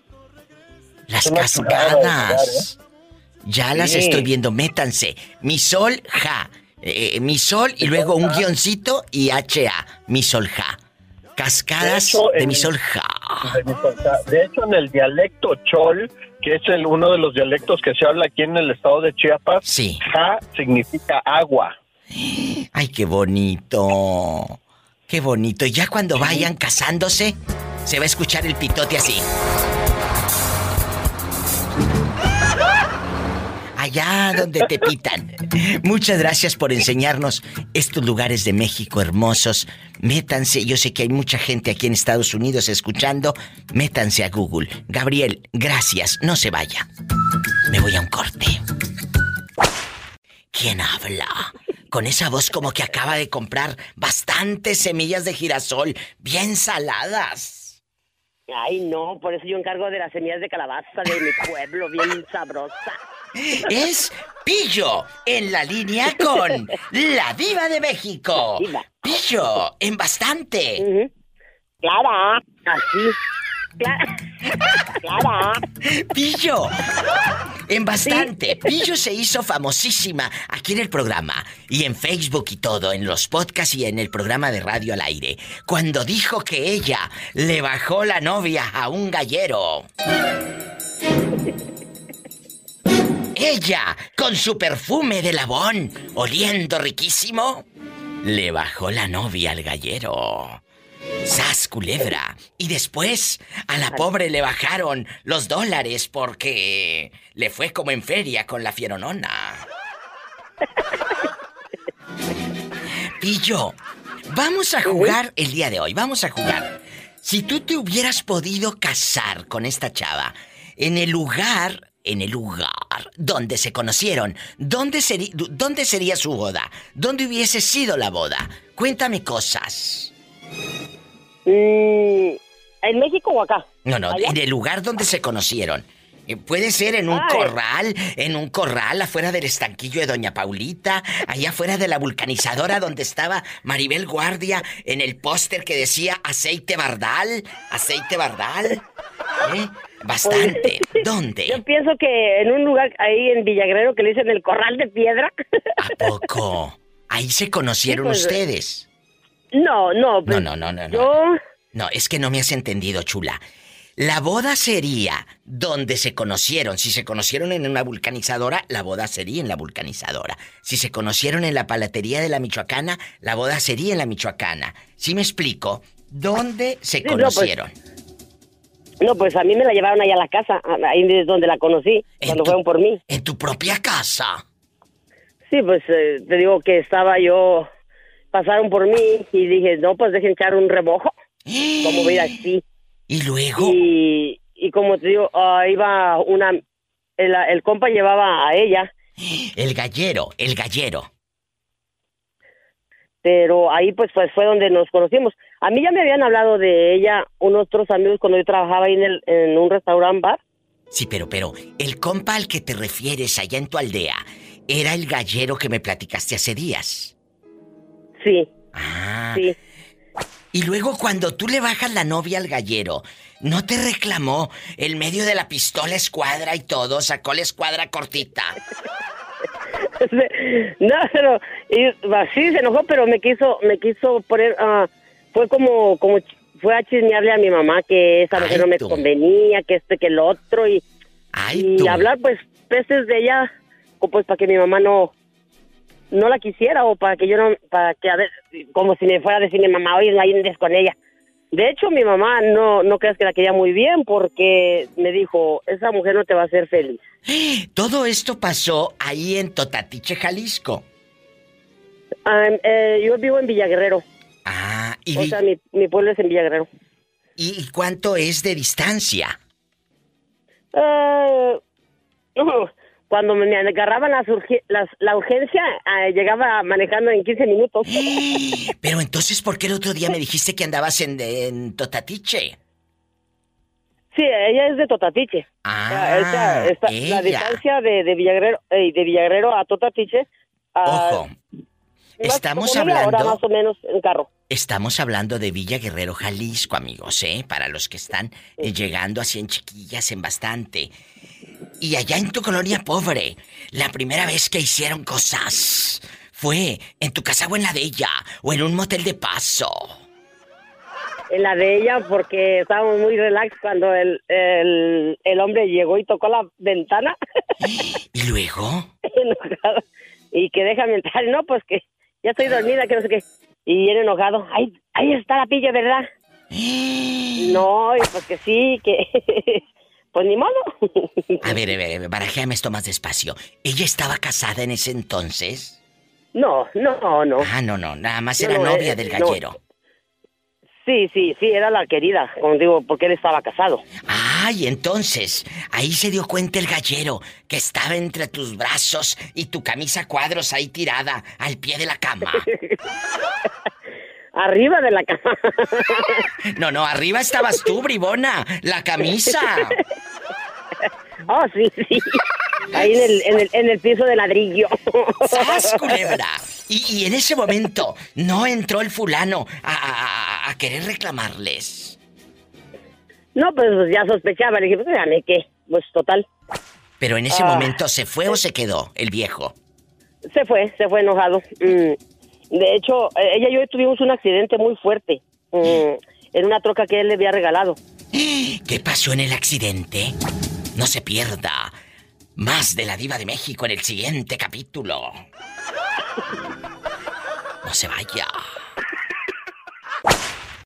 Las una lugar, cascadas. Ya las estoy viendo. Métanse. Misolja. Eh, misol y luego un guioncito y H-A. Misolja. Cascadas De hecho, de en- Misolja. de hecho, en el dialecto chol, que es el uno de los dialectos que se habla aquí en el estado de Chiapas, ja significa agua. Ay, qué bonito. Qué bonito. Ya cuando vayan casándose, se va a escuchar el pitote así. Allá donde te pitan. Muchas gracias por enseñarnos estos lugares de México hermosos. Métanse, yo sé que hay mucha gente aquí en Estados Unidos escuchando. Métanse a Google. Gabriel, gracias. No se vaya. Me voy a un corte. ¿Quién habla? con esa voz como que acaba de comprar bastantes semillas de girasol bien saladas. Ay, no, por eso yo encargo de las semillas de calabaza de mi pueblo, bien sabrosa. Es Pillo en la línea con la diva de México. Pillo, en bastante. Clara, así. Clara. Clara. Pillo, en bastante. Pillo se hizo famosísima aquí en el programa y en Facebook y todo, en los podcasts y en el programa de radio al aire, cuando dijo que ella le bajó la novia a un gallero. Ella, con su perfume de labón, oliendo riquísimo, le bajó la novia al gallero. ¡Sas, culebra! Y después a la pobre le bajaron los dólares porque le fue como en feria con la fieronona. Pillo, vamos a jugar el día de hoy, vamos a jugar. Si tú te hubieras podido casar con esta chava en el lugar, en el lugar donde se conocieron, ¿dónde, seri- dónde sería su boda? ¿Dónde hubiese sido la boda? Cuéntame cosas. Mm, ¿En México o acá? No, no, ¿Allá? en el lugar donde se conocieron. Eh, Puede ser en un Ay. corral, en un corral afuera del estanquillo de Doña Paulita, allá afuera de la vulcanizadora donde estaba Maribel Guardia, en el póster que decía aceite bardal, aceite bardal. ¿Eh? Bastante. ¿Dónde? Yo pienso que en un lugar ahí en Villagrero que le dicen el Corral de Piedra. Poco. Ahí se conocieron Sí, pues, ustedes. No, no, No, pues, no, no, no, no. Yo, No, es que no me has entendido, chula. La boda sería donde se conocieron. Si se conocieron en una vulcanizadora, la boda sería en la vulcanizadora. Si se conocieron en la palatería de la Michoacana, la boda sería en la Michoacana. ¿Sí me explico? ¿Dónde se Sí, pues, conocieron? no, pues a mí me la llevaron allá a la casa, ahí es donde la conocí, cuando fueron por mí. En tu propia casa. Sí, pues eh, te digo que estaba yo, pasaron por mí y dije, no, pues dejen echar un remojo. Como ver así. ¿Y luego? Y, y como te digo, ah, iba una, el, el compa llevaba a ella, El gallero, el gallero. pero ahí pues, pues fue donde nos conocimos. A mí ya me habían hablado de ella unos otros amigos cuando yo trabajaba ahí en, el, en un restaurante bar. Sí, pero, pero, el compa al que te refieres allá en tu aldea, ¿era el gallero que me platicaste hace días? Sí. Ah. Sí. Y luego cuando tú le bajas la novia al gallero, ¿no te reclamó el medio de la pistola escuadra y todo? Sacó la escuadra cortita. no, pero y, sí se enojó, pero me quiso, me quiso poner, ah, fue como, como fue a chismearle a mi mamá que esa mujer no me convenía, que este, que el otro y, y hablar pues peces de ella, o pues para que mi mamá no, no la quisiera o para que yo no, para que a ver, como si me fuera a decir mi mamá, oye, no hay andes con ella. De hecho, mi mamá no, no creas que la quería muy bien porque me dijo, esa mujer no te va a hacer feliz. Todo esto pasó ahí en Totatiche, Jalisco. Ah, eh, yo vivo en Villaguerrero. Ah, y, O sea, mi, mi pueblo es en Villaguerrero. ¿y cuánto es de distancia? Eh, no, cuando me agarraban urge- las- la urgencia, ah, llegaba manejando en 15 minutos. Pero entonces, ¿por qué el otro día me dijiste que andabas en, en Totatiche? Sí, ella es de Totatiche. Ah, esta- la ella. distancia de, de Villaguerrero eh, de Villaguerero a Totatiche. ah, Ojo, estamos hablando- más o menos en carro. Estamos hablando de Villa Guerrero, Jalisco, amigos, ¿eh? Para los que están eh, llegando así en chiquillas, en bastante. Y allá en tu colonia pobre, la primera vez que hicieron cosas fue en tu casa o en la de ella, o en un motel de paso. En la de ella, porque estábamos muy relax cuando el, el, el hombre llegó y tocó la ventana. ¿Y luego? Y que déjame entrar. No, pues que ya estoy dormida, que no sé qué. Y bien enojado. Ahí está la pilla, ¿verdad? No, pues que sí, que... pues ni modo. A ver, a ver, barajéame esto más despacio. ¿Ella estaba casada en ese entonces? No, no, no. Ah, no, no, nada más No, era no, novia eh, del no. gallero. Sí, sí, sí, era la querida, como digo, porque él estaba casado. Ay, entonces, ahí se dio cuenta el gallero que estaba entre tus brazos y tu camisa cuadros ahí tirada al pie de la cama. Arriba de la cama. No, no, arriba estabas tú, bribona, la camisa. Oh, sí, sí. Ahí en el, en el, en el piso de ladrillo. ¡Sas, culebra! Y, y en ese momento no entró el fulano a, a- a- querer reclamarles. No, pues, pues, ya sospechaba. Le dije, pues dígame qué. Pues total. Pero en ese Ah. momento se fue o se quedó el viejo. Se fue, se fue enojado. Mm, De hecho, eh, ella y yo tuvimos un accidente muy fuerte. mm, En una troca que él le había regalado. ¿Qué pasó en el accidente? No se pierda. Más de la diva de México en el siguiente capítulo. No se vaya.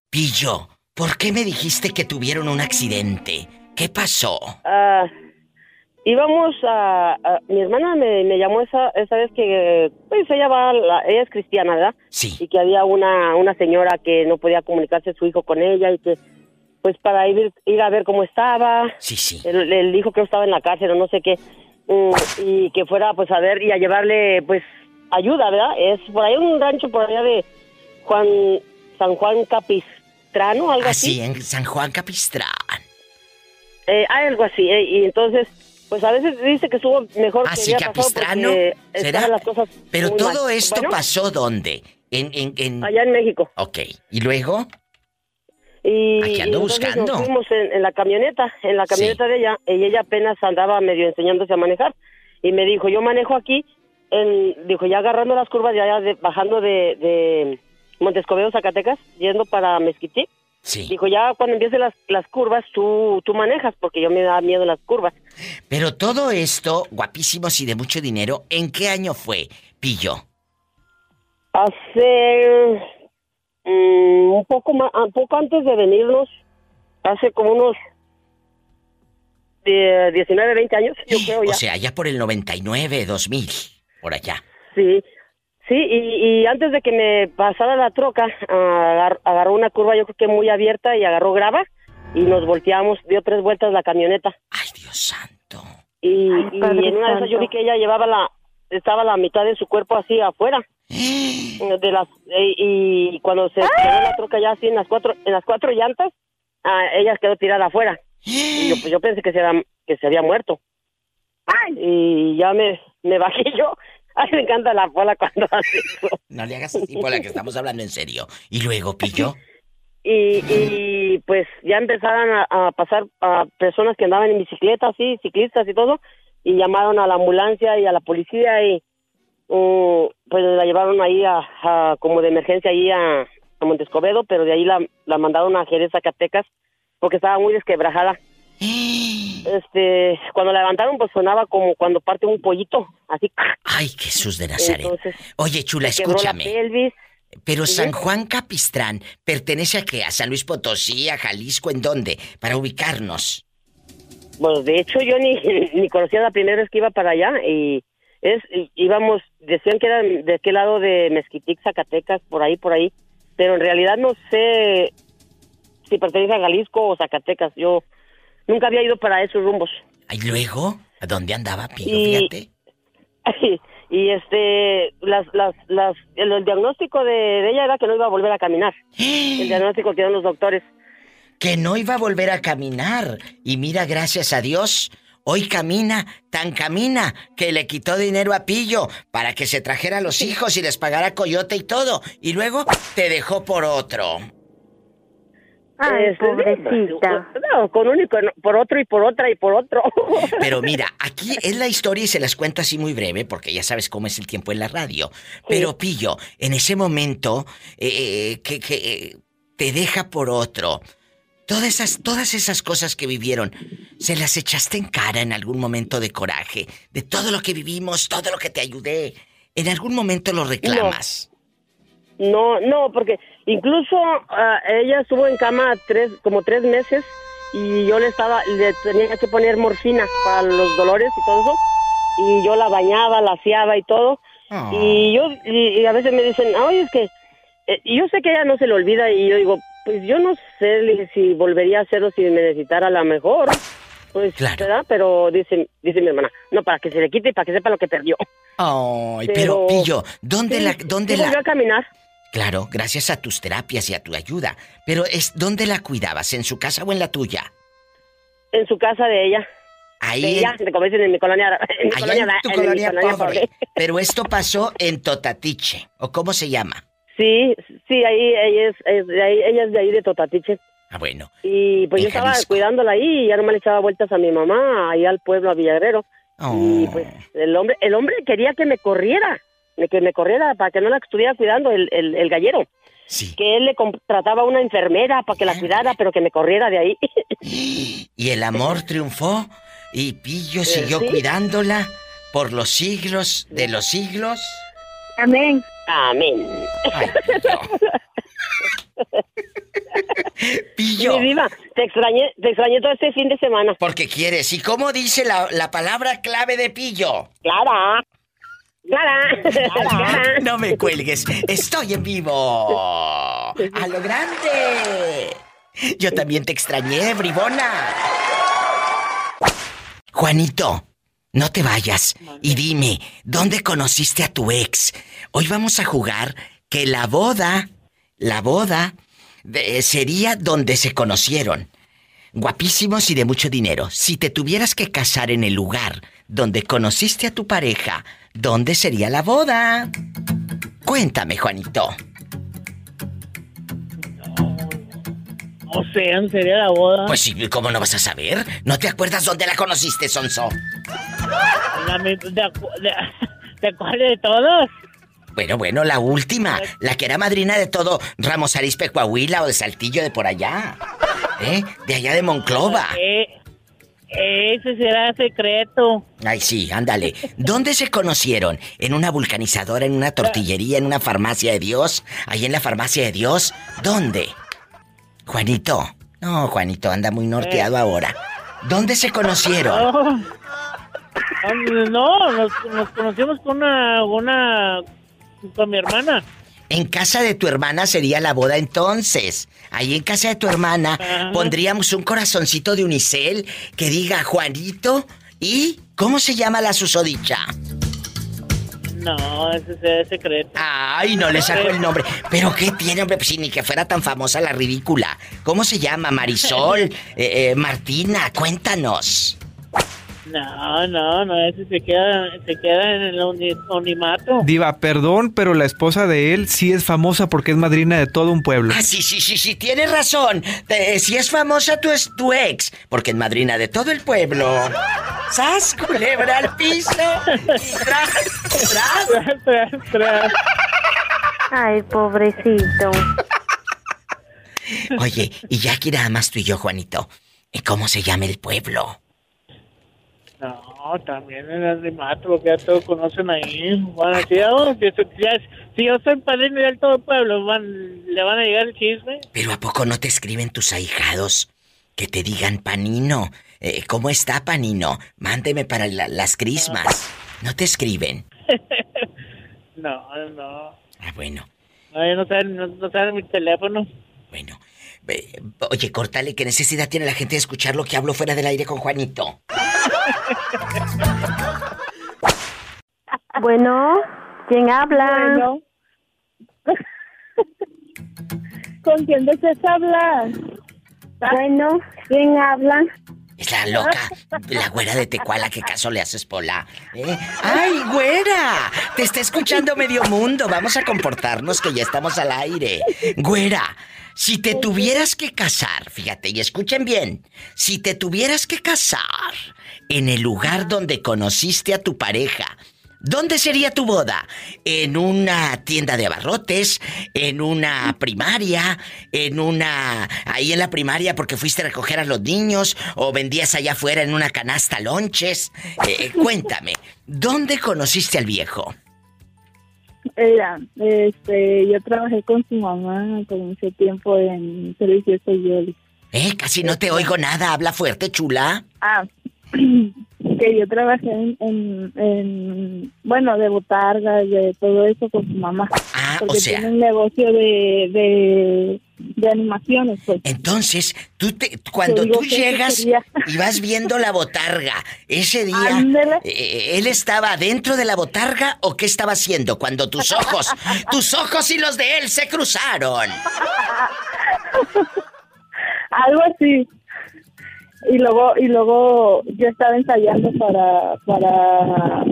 Pillo, ¿por qué me dijiste que tuvieron un accidente? ¿Qué pasó? Ah, íbamos a, a- Mi hermana me, me llamó esa, esa vez que... Pues ella va... la- ella es cristiana, ¿verdad? Sí. Y que había una, una señora que no podía comunicarse su hijo con ella y que... Pues para ir, ir a ver cómo estaba. Sí, sí. El hijo que estaba en la cárcel o no sé qué. mm, y que fuera pues a ver y a llevarle pues ayuda, ¿verdad? Es por ahí un rancho por allá de Juan... San Juan Capistrano, algo así. Así, en San Juan Capistrán. Eh, algo así, eh, y entonces, pues a veces dice que estuvo mejor ¿Ah, que Capistrano? ¿Será? las cosas Pero todo mal. esto Bueno, pasó ¿dónde? En, en, en... Allá en México. Ok. ¿Y luego? Y, Aquí ando y buscando. Nos fuimos en, en la camioneta, en la camioneta de ella, y ella apenas andaba medio enseñándose a manejar. Y me dijo, yo manejo aquí, en, dijo, ya agarrando las curvas, ya, ya de- bajando de, de Montescobedo, Zacatecas, yendo para Mezquití. Sí. Dijo, ya cuando empiecen las, las curvas, tú, tú manejas, porque yo me da miedo las curvas. Pero todo esto, guapísimos y de mucho dinero, ¿en qué año fue, Pillo? Hace mm, un poco más, un poco antes de venirnos, hace como unos de 19, 20 años, yo creo ya. O sea, ya por el 99, 2000, por allá. Sí, sí, y, y antes de que me pasara la troca, agar- agarró una curva yo creo que muy abierta y agarró grava y nos volteamos, dio tres vueltas la camioneta. Ay, Dios santo. Y, Ay, y en una de esas yo vi que ella llevaba la, estaba la mitad de su cuerpo así afuera. De las, eh, y cuando se quedó la troca ya así en las cuatro, en las cuatro llantas, ah, ella quedó tirada afuera. Y yo, pues yo pensé que se, había, que se había muerto. Y ya me, me bajé yo. Ay, me encanta la pola cuando hace eso. No le hagas así por la que estamos hablando en serio. Y luego, Pillo. Y, y pues ya empezaron a, a pasar a personas que andaban en bicicleta, así, ciclistas y todo, y llamaron a la ambulancia y a la policía y pues la llevaron ahí a, a- como de emergencia ahí a, a Montescobedo, pero de ahí la, la mandaron a Jerez, Zacatecas, porque estaba muy desquebrajada. Este, cuando la levantaron, pues sonaba como cuando parte un pollito, así. Ay, Jesús de Nazaret. Entonces, Oye, chula, escúchame. pelvis. Pero ¿Sí? San Juan Capistrán pertenece a qué? ¿A San Luis Potosí, a Jalisco? ¿En dónde? Para ubicarnos. Pues de hecho yo ni, ni conocía la primera vez que iba para allá y es y- íbamos decían que era de aquel lado de Mezquitic, Zacatecas, por ahí, por ahí, pero en realidad no sé si pertenece a Jalisco o Zacatecas. Yo nunca había ido para esos rumbos. ¿Y luego? ¿A dónde andaba, Pillo? Y- Fíjate. y este las las las el, el diagnóstico de, de ella era que no iba a volver a caminar. El diagnóstico que dieron los doctores. Que no iba a volver a caminar. Y mira, gracias a Dios, hoy camina, tan camina, que le quitó dinero a Pillo para que se trajera a los hijos y les pagara coyote y todo. Y luego te dejó por otro. Ay, pobrecita. No, con uno y con- por otro y por otra y por otro. Pero mira, aquí es la historia y se las cuento así muy breve, porque ya sabes cómo es el tiempo en la radio. Pero Pillo, en ese momento eh, que, que, eh, te deja por otro, todas esas, todas esas cosas que vivieron, ¿se las echaste en cara en algún momento de coraje? De todo lo que vivimos, todo lo que te ayudé. ¿En algún momento lo reclamas? No, no, porque incluso ah, ella estuvo en cama tres, como tres meses y yo le estaba, le tenía que poner morfina para los dolores y todo eso y yo la bañaba, la aseaba y todo y yo y, y a veces me dicen, oye es que eh, y yo sé que ella no se le olvida y yo digo, pues yo no sé si volvería a hacerlo si me necesitara a lo mejor. Pues, ¿verdad? Pero dice, dice mi hermana, no, para que se le quite y para que sepa lo que perdió. Ay, pero, Pillo, ¿dónde Sí, la, dónde sí la, volvió a caminar. Claro, gracias a tus terapias y a tu ayuda. Pero es ¿dónde la cuidabas? ¿En su casa o en la tuya? En su casa de ella. Ahí De en- ella, de como dicen en mi colonia, en mi Allá colonia, en tu en mi colonia colonia pobre. Pero esto pasó en Totatiche, ¿o cómo se llama? Sí, sí, ahí ella es, es de ahí, ella es de ahí de Totatiche. Ah, bueno. Y pues yo estaba cuidándola ahí y ya nomás le echaba vueltas a mi mamá, ahí al pueblo, a Villagrero. Oh. Y pues el hombre, el hombre quería que me corriera, que me corriera para que no la estuviera cuidando el, el, el gallero. Que él le contrataba a una enfermera para que la cuidara, pero que me corriera de ahí. Y el amor triunfó y Pillo siguió Eh, sí. cuidándola por los siglos de los siglos. Amén. Amén. Pillo. Mi diva, te extrañé, te extrañé todo este fin de semana. Porque quieres. ¿Y cómo dice la, la palabra clave de Pillo? Clara. Clara. Clara. No me cuelgues. Estoy en vivo. A lo grande. Yo también te extrañé, bribona. Juanito, no te vayas y dime, ¿dónde conociste a tu ex? Hoy vamos a jugar que la boda, la boda, de- sería donde se conocieron. Guapísimos y de mucho dinero. Si te tuvieras que casar en el lugar donde conociste a tu pareja, ¿dónde sería la boda? Cuéntame, Juanito. No sé, ¿dónde sería la boda? Pues sí, ¿cómo no vas a saber? ¿No te acuerdas dónde la conociste, Sonso? La de, de, ¿De cuál de todos? Bueno, bueno, la última, la que era madrina de todo Ramos Arispe, Coahuila o de Saltillo de por allá. ¿Eh? De allá de Monclova. Eh, ese será secreto. Ay, sí, ándale. ¿Dónde se conocieron? ¿En una vulcanizadora, en una tortillería, en una farmacia de Dios? ¿Ahí en la farmacia de Dios? ¿Dónde? Juanito. No, Juanito anda muy norteado Eh. ahora. ¿Dónde se conocieron? No, no nos, nos conocimos con una, una, con mi hermana. En casa de tu hermana sería la boda entonces. Ahí en casa de tu hermana Ajá. pondríamos un corazoncito de unicel que diga Juanito y ¿cómo se llama la susodicha? No, ese será secreto. Ay, no le saco el nombre. ¿Pero qué tiene, hombre? Pues si ni que fuera tan famosa la ridícula. ¿Cómo se llama? Marisol, eh, eh, Martina, cuéntanos. No, no, no, ese se queda, se queda en el unimato. Diva, perdón, pero la esposa de él sí es famosa porque es madrina de todo un pueblo. Ah, sí, sí, sí, sí, tienes razón. Eh, si es famosa, tú es tu ex, porque es madrina de todo el pueblo. ¡Sas, culebra al piso! Y tras, tras. Ay, pobrecito. Oye, y ya aquí nada más tú y yo, Juanito. ¿Y ¿Cómo se llama el pueblo? No, también en el unimato, porque ya todos conocen ahí. Bueno, si yo, si, ya- si yo soy padrino del todo el pueblo, van, le van a llegar el chisme. Pero ¿a poco no te escriben tus ahijados? Que te digan, Panino, eh, ¿cómo está Panino? Mándeme para la- las crismas. ¿No te escriben? No, no. Ah, bueno. No, no saben, no, no saben mi teléfono. Eh, Oye, córtale, ¿qué necesidad tiene la gente de escuchar lo que hablo fuera del aire con Juanito? Bueno, ¿quién habla? ¿Con quién deseas hablar? Bueno, ¿quién habla? Es la loca, la güera de Tecuala, ¿qué caso le haces, Pola? ¿Eh? ¡Ay, güera! Te está escuchando medio mundo. Vamos a comportarnos que ya estamos al aire. Güera, si te tuvieras que casar, fíjate, y escuchen bien, si te tuvieras que casar en el lugar donde conociste a tu pareja, ¿Dónde sería tu boda? ¿En una tienda de abarrotes? ¿En una primaria? ¿En una... ahí en la primaria porque fuiste a recoger a los niños? ¿O vendías allá afuera en una canasta lonches? Eh, cuéntame, ¿dónde conociste al viejo? Mira, este, yo trabajé con su mamá por mucho tiempo en servicios Yoli. Eh, casi no te oigo nada, habla fuerte, chula. Ah, que yo trabajé en, en, en, bueno, de botargas, de todo eso con su mamá. Ah, porque o sea- tiene un negocio de, de, de animaciones, pues. Entonces, tú te, cuando tú llegas y vas viendo la botarga, ese día, Ándele. eh, ¿él estaba dentro de la botarga o qué estaba haciendo cuando tus ojos, tus ojos y los de él se cruzaron? Algo así. Y luego, y luego yo estaba ensayando para, para,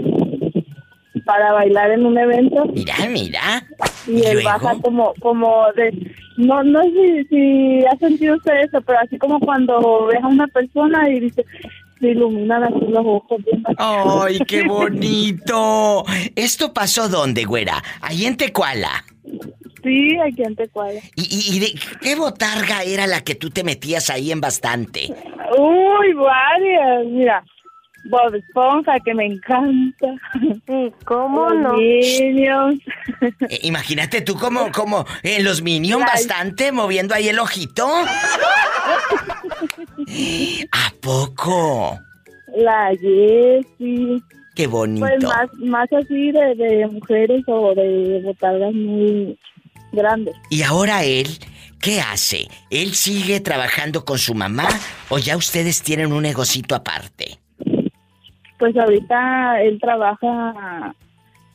para bailar en un evento. Mira, mira. Y él luego? baja como, como de, no, no sé si, si ha sentido usted eso, pero así como cuando ves a una persona y dice, se iluminan así los ojos. bien ¡Ay, qué bonito! ¿Esto pasó dónde, güera? Ahí en Tecuala. Sí, aquí en Tecuala. ¿Y, y, y de qué botarga era la que tú te metías ahí en bastante? Uy, varias, mira. Bob Esponja, que me encanta. ¿cómo Los no? Minions. Eh, imagínate tú como, como en los Minions Ay. bastante moviendo ahí el ojito. ¿A poco? La Jessie. Qué bonito. Pues más, más así de, de mujeres o de botargas muy grandes. Y ahora él, ¿qué hace? ¿Él sigue trabajando con su mamá o ya ustedes tienen un negocito aparte? Pues ahorita él trabaja,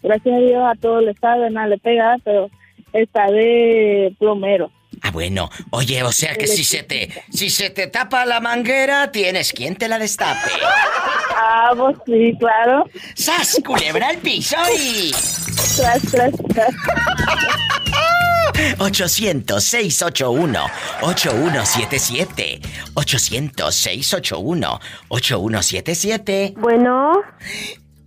gracias a Dios, a todo le sabe, nada le pega, pero está de plomero. Ah, bueno. Oye, o sea que si se te, si se te tapa la manguera, tienes quien te la destape. Ah, pues sí, claro. ¡Sas, culebra al piso y... Tras, tras, tras. 800-681-8177. 800-681-8177. Bueno.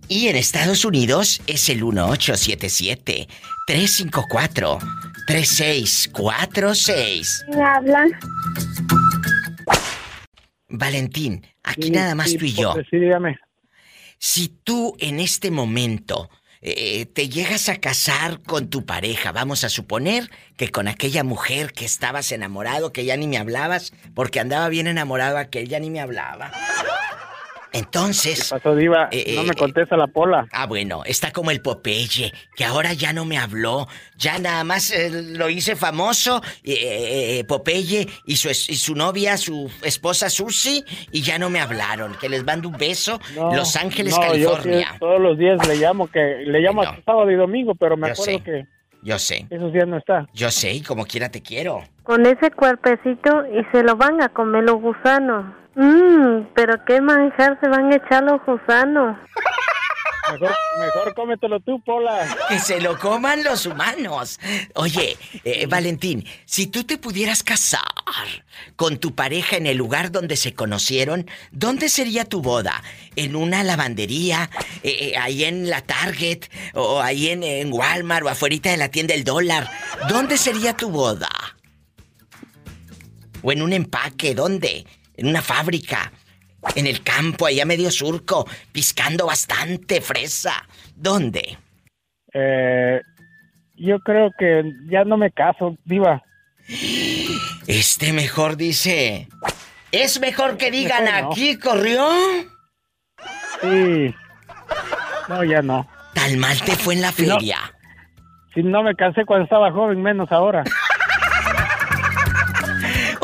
Y en Estados Unidos es el 1877-354-3646. ¿Quién habla? Valentín, aquí nada más tú y yo. Sí, dígame. Si tú en este momento eh, te llegas a casar con tu pareja, vamos a suponer que con aquella mujer que estabas enamorado, que ya ni me hablabas, porque andaba bien enamorado aquel, ya ni me hablaba. Entonces... ¿Qué pasó, Diva? eh, no eh, me contesta la pola. Ah, bueno, está como el Popeye, que ahora ya no me habló. Ya nada más eh, lo hice famoso, eh, eh, Popeye y su, es- y su novia, su esposa Susi, y ya no me hablaron. Que les mando un beso. No, Los Ángeles, no, yo California. sí, todos los días le llamo, que le llamo hasta sábado y domingo, pero me Yo acuerdo sé. que Yo sé, esos días no está. yo sé, y como quiera te quiero. Con ese cuerpecito y se lo van a comer los gusanos. Mmm, pero qué manjar se van a echar los gusanos. Mejor, mejor cómetelo tú, Pola. Que se lo coman los humanos. Oye, eh, Valentín, si tú te pudieras casar con tu pareja en el lugar donde se conocieron, ¿dónde sería tu boda? ¿En una lavandería? Eh, eh, ¿Ahí en la Target? ¿O ahí en, en Walmart? ¿O afuera de la tienda El Dólar? ¿Dónde sería tu boda? ¿O en un empaque? ¿Dónde? ¿En una fábrica? ¿En el campo, allá medio surco? Piscando bastante fresa. ¿Dónde? Eh, yo creo que ya no me caso, Diva. Este mejor dice. ¿Es mejor que digan Mejor no. aquí corrió? Sí. No, ya no. Tal mal te fue en la no- feria. Si no me casé cuando estaba joven, menos ahora.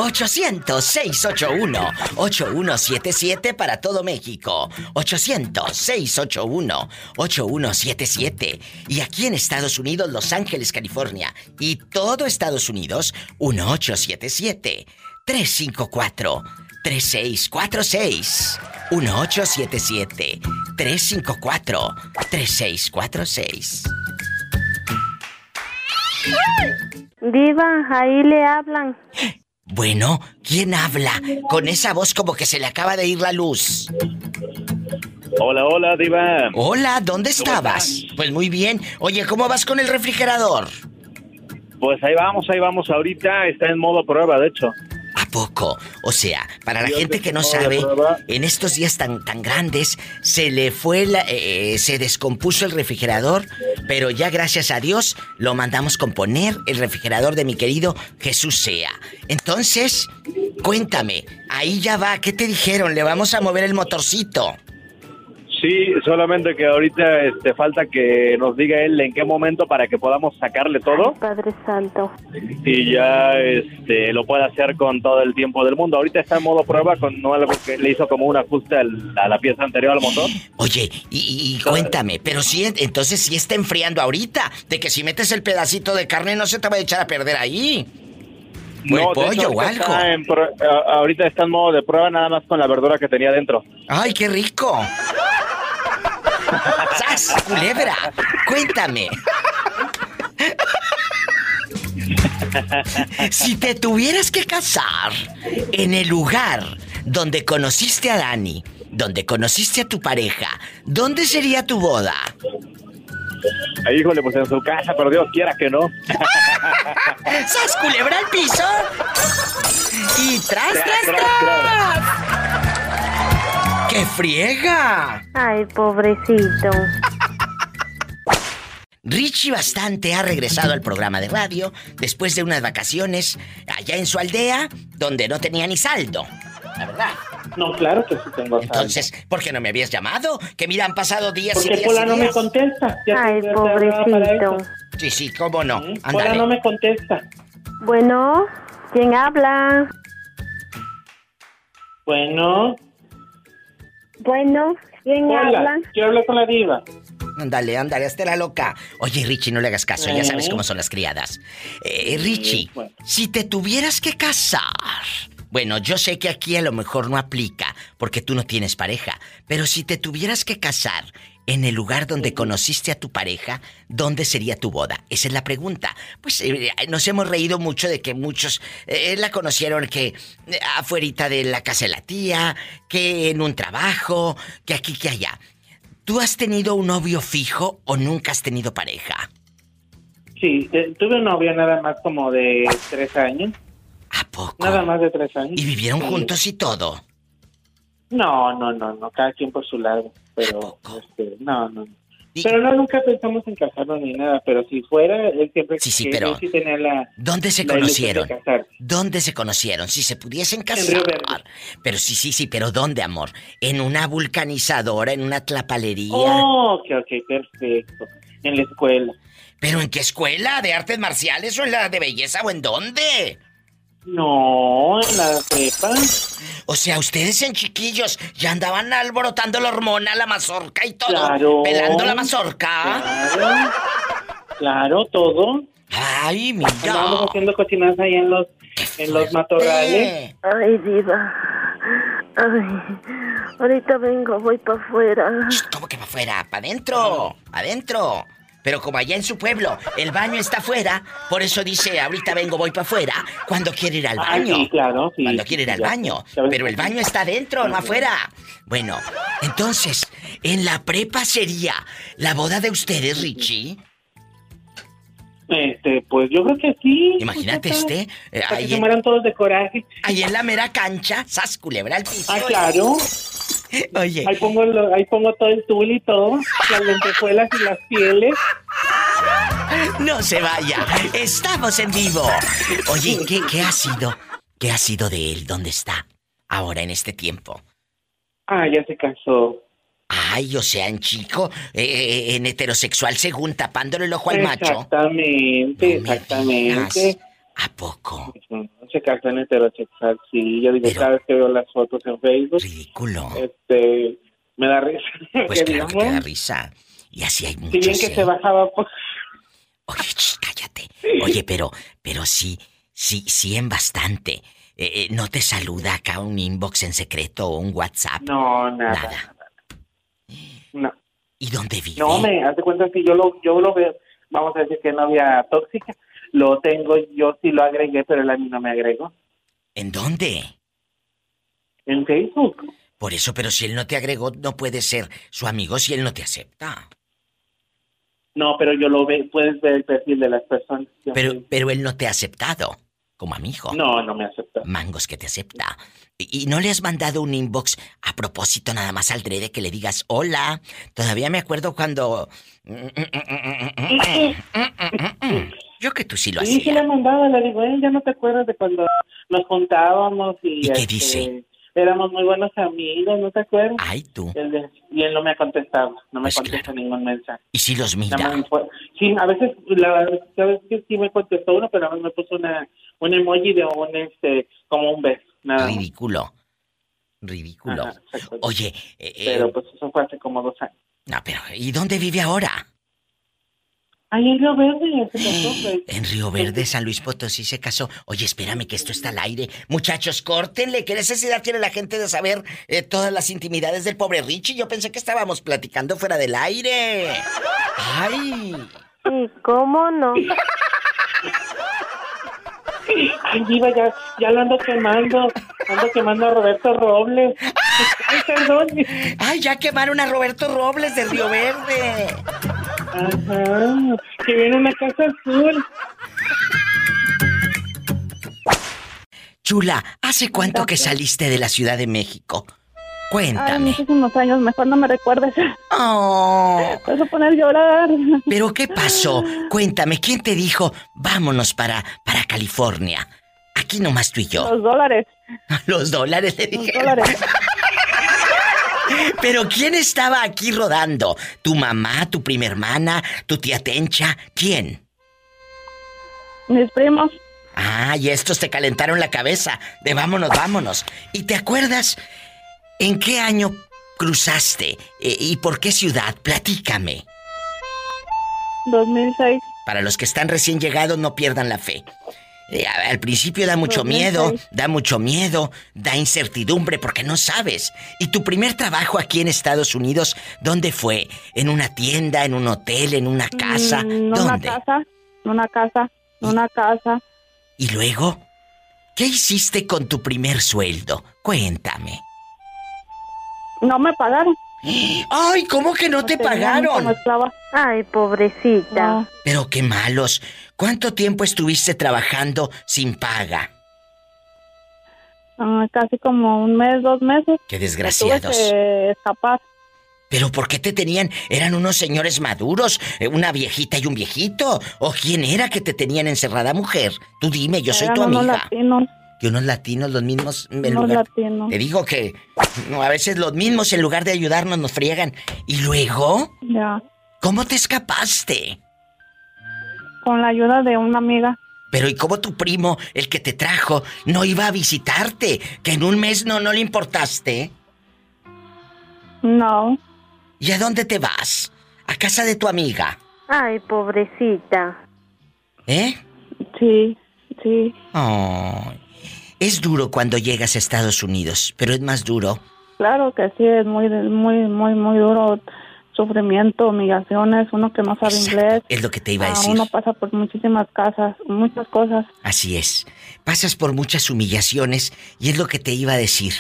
800-681-8177 para todo México. 800-681-8177. Y aquí en Estados Unidos, Los Ángeles, California. Y todo Estados Unidos, 1877-354-3646. 1877-354-3646. Diva, ahí le hablan. Bueno, ¿quién habla? Con esa voz como que se le acaba de ir la luz. Hola, hola, Diva. Hola, ¿dónde ¿Cómo estabas? Pues muy bien. Oye, ¿cómo vas con el refrigerador? Pues ahí vamos, ahí vamos. Ahorita está en modo prueba, de hecho. ¿A poco? O sea, para la Yo gente te que no sabe, en estos días tan, tan grandes, se le fue la, eh, se descompuso el refrigerador, pero ya gracias a Dios lo mandamos componer el refrigerador de mi querido Jesús Sea. Entonces, cuéntame, ahí ya va, ¿qué te dijeron? Le vamos a mover el motorcito. Sí, solamente que ahorita este, falta que nos diga él en qué momento para que podamos sacarle todo Padre Santo. y ya este, lo pueda hacer con todo el tiempo del mundo. Ahorita está en modo prueba con no algo que le hizo como un ajuste al- a la pieza anterior al motor. Oye, y, y cuéntame, pero si entonces sí está enfriando ahorita, de que si metes el pedacito de carne no se te va a echar a perder ahí. O el No, de pollo hecho, o algo. está en ahorita está en modo de prueba nada más con la verdura que tenía dentro. ¡Ay, qué rico! ¡Sas, culebra! Cuéntame. Si te tuvieras que casar en el lugar donde conociste a Dani, donde conociste a tu pareja, ¿dónde sería tu boda? Híjole, pues en su casa, pero Dios quiera que no. ¡Sas, culebra al piso! ¡Y tras, tras, Tras, tras! ¡Qué friega! Ay, pobrecito. Richie Bastante ha regresado al programa de radio después de unas vacaciones allá en su aldea donde no tenía ni saldo. La verdad. No, claro que sí tengo saldo. Entonces, ¿por qué no me habías llamado? Que mira, han pasado días y Porque días Pola y no me contesta. Ya Ay, pobrecito. Sí, sí, cómo no. Pola Ándale. no me contesta. Bueno, ¿quién habla? Bueno, Bueno, ¿quién hola, habla? quiero hablar con la diva. Ándale, ándale, hasta la loca. Oye, Richie, no le hagas caso, ya sabes cómo son las criadas. Eh, Richie, bueno. si te tuvieras que casar. Bueno, yo sé que aquí a lo mejor no aplica, porque tú no tienes pareja, pero si te tuvieras que casar en el lugar donde conociste a tu pareja, ¿dónde sería tu boda? Esa es la pregunta. Pues eh, nos hemos reído mucho de que muchos eh, la conocieron que eh, afuerita de la casa de la tía, que en un trabajo, que aquí, que allá. ¿Tú has tenido un novio fijo o nunca has tenido pareja? Sí, tuve un novio nada más como de tres años. ¿A poco? Nada más de tres años. ¿Y vivieron Sí. juntos y todo? No, no, no, no, cada quien por su lado. Pero, este, no, no. Pero no, nunca pensamos en casarnos ni nada, pero si fuera, él siempre Sí, sí, pero- sí tenía la... ¿Dónde se la conocieron? ¿Dónde se conocieron? Si se pudiesen Río casar. Verde. Pero sí, sí, sí, pero ¿dónde, amor? ¿En una vulcanizadora, en una tlapalería? Oh, ok, ok, perfecto. En la escuela. ¿Pero en qué escuela? ¿De artes marciales o en la de belleza o en dónde? No, en la prepa. O sea, ustedes en chiquillos ya andaban alborotando la hormona, la mazorca y todo. Claro. Pelando la mazorca. Claro, claro, todo. Ay, mira. Andábamos haciendo cocinadas ahí en los, en los matorrales. Ay, diva. Ay, ahorita vengo, voy para afuera. ¿Cómo que para afuera? ¿Para adentro? ¿Adentro? Pero como allá en su pueblo el baño está afuera, por eso dice, ahorita vengo, voy para afuera, cuando quiere ir al Ah, baño. sí, claro, sí, Cuando quiere ir al ya, baño. Pero el baño está adentro, no afuera. Bueno, entonces, en la prepa sería la boda de ustedes, Richie. Este, pues yo creo que sí. Imagínate muchacha. este, eh, Para que ahí se mueran todos de coraje. Ahí en la mera cancha, sas culebra al piso. Ah, claro. Oye. Ahí pongo, lo- ahí pongo todo el tul y todo, las lentejuelas y las pieles. No se vaya, estamos en vivo. Oye, ¿qué, qué ha sido? ¿Qué ha sido de él? ¿Dónde está? Ahora en este tiempo. Ah, ya se casó. Ay, o sea, en chico, eh, en heterosexual según tapándole el ojo al macho. Exactamente, exactamente. ¿A poco? Se casó en heterosexual, sí. Yo digo, cada vez que veo las fotos en Facebook. Ridículo. Este, me da risa. Pues claro que digamos, te da risa. Y así hay Si muchos. bien que ¿eh? se bajaba, pues. Oye, ch, cállate. Oye, pero, pero sí, sí, sí en bastante. Eh, eh, ¿No te saluda acá un inbox en secreto o un WhatsApp? No, nada. No. ¿Y dónde vive? No, me hace cuenta que yo lo, yo lo veo, vamos a decir que novia tóxica, lo tengo, yo sí lo agregué, pero él a mí no me agregó. ¿En dónde? En Facebook. Por eso, pero si él no te agregó, no puede ser su amigo si él no te acepta. No, pero yo lo ve, puedes ver el perfil de las personas. Pero, pero él no te ha aceptado como amigo. No, no me acepta. Mangos que te acepta. ¿Y, y no le has mandado un inbox a propósito nada más al drede que le digas hola? Todavía me acuerdo cuando... Yo que tú sí lo Sí, sí hacías. le mandaba, le digo, eh, ya no te acuerdas de cuando nos juntábamos y... ¿Y qué este, dice? éramos muy buenos amigos, ¿no te acuerdas? Ay, tú. Él de- y él no me ha contestado, no me Pues contesta ningún mensaje. ¿Y si los mira? Sí, a veces, la verdad, que sí me contestó uno, pero a mí me puso una, un emoji de un, este, como un beso, nada. Ridículo. Ridículo. Ajá. Oye, eh, eh, Pero pues eso fue hace como dos años. no, pero ¿y dónde vive ahora? Ahí en Río Verde, se casó, pues. En Río Verde, San Luis Potosí se casó. Oye, espérame que esto está al aire. Muchachos, córtenle. ¿Qué necesidad tiene la gente de saber eh, todas las intimidades del pobre Richie? Yo pensé que estábamos platicando fuera del aire. ¡Ay! ¿Y cómo no? Ay, Diva, ya, ya lo ando quemando. Ando quemando a Roberto Robles. Ay, perdón. ¡Ay, ya quemaron a Roberto Robles de Río Verde! Ajá. Que viene una casa azul. Chula, ¿hace cuánto que saliste de la Ciudad de México? Ay, Cuéntame. muchísimos años, mejor no me recuerdes. Oh. Vas a poner a llorar. ¿Pero qué pasó? Cuéntame, ¿quién te dijo vámonos para, para California? Aquí nomás tú y yo. Los dólares. Los dólares le Los dije. dólares. Pero ¿quién estaba aquí rodando? ¿Tu mamá, tu prima hermana, tu tía Tencha? ¿Quién? Mis primos. Ah, y estos te calentaron la cabeza de vámonos, vámonos. ¿Y te acuerdas en qué año cruzaste Eh, y por qué ciudad? Platícame. 2006. Para los que están recién llegados, no pierdan la fe. Eh, al principio da mucho 2006. miedo, da mucho miedo, da incertidumbre porque no sabes. ¿Y tu primer trabajo aquí en Estados Unidos, dónde fue? ¿En una tienda, en un hotel, en una casa? Mm, en una casa. En una casa. En una casa. ¿Y luego? ¿Qué hiciste con tu primer sueldo? Cuéntame. No me pagaron. Ay, ¿cómo que no te pagaron? Ay, pobrecita. Pero qué malos. ¿Cuánto tiempo estuviste trabajando sin paga? Ah, casi como un mes, dos meses. Qué Tuve desgraciados. que escapar. ¿Pero por qué te tenían? ¿Eran unos señores maduros? eh, ¿Una viejita y un viejito? ¿O quién era que te tenían encerrada, mujer? Tú dime, yo soy Eran tu unos amiga. latinos. Que unos latinos, los mismos... en Unos lugar- latinos. Te digo que no, a veces los mismos en lugar de ayudarnos nos friegan. ¿Y luego? Ya. ¿Cómo te escapaste? Con la ayuda de una amiga. Pero ¿y cómo tu primo, el que te trajo, no iba a visitarte? Que en un mes no, no le importaste. No. ¿Y a dónde te vas? ¿A casa de tu amiga? Ay, pobrecita. ¿Eh? Sí, sí. Ay. Es duro cuando llegas a Estados Unidos, pero es más duro. Claro que sí, es muy, muy, muy, muy duro. Sufrimiento, humillaciones, uno que no sabe inglés. Es lo que te iba a Ah, decir. uno pasa por muchísimas casas, muchas cosas. Así es. Pasas por muchas humillaciones y es lo que te iba a decir.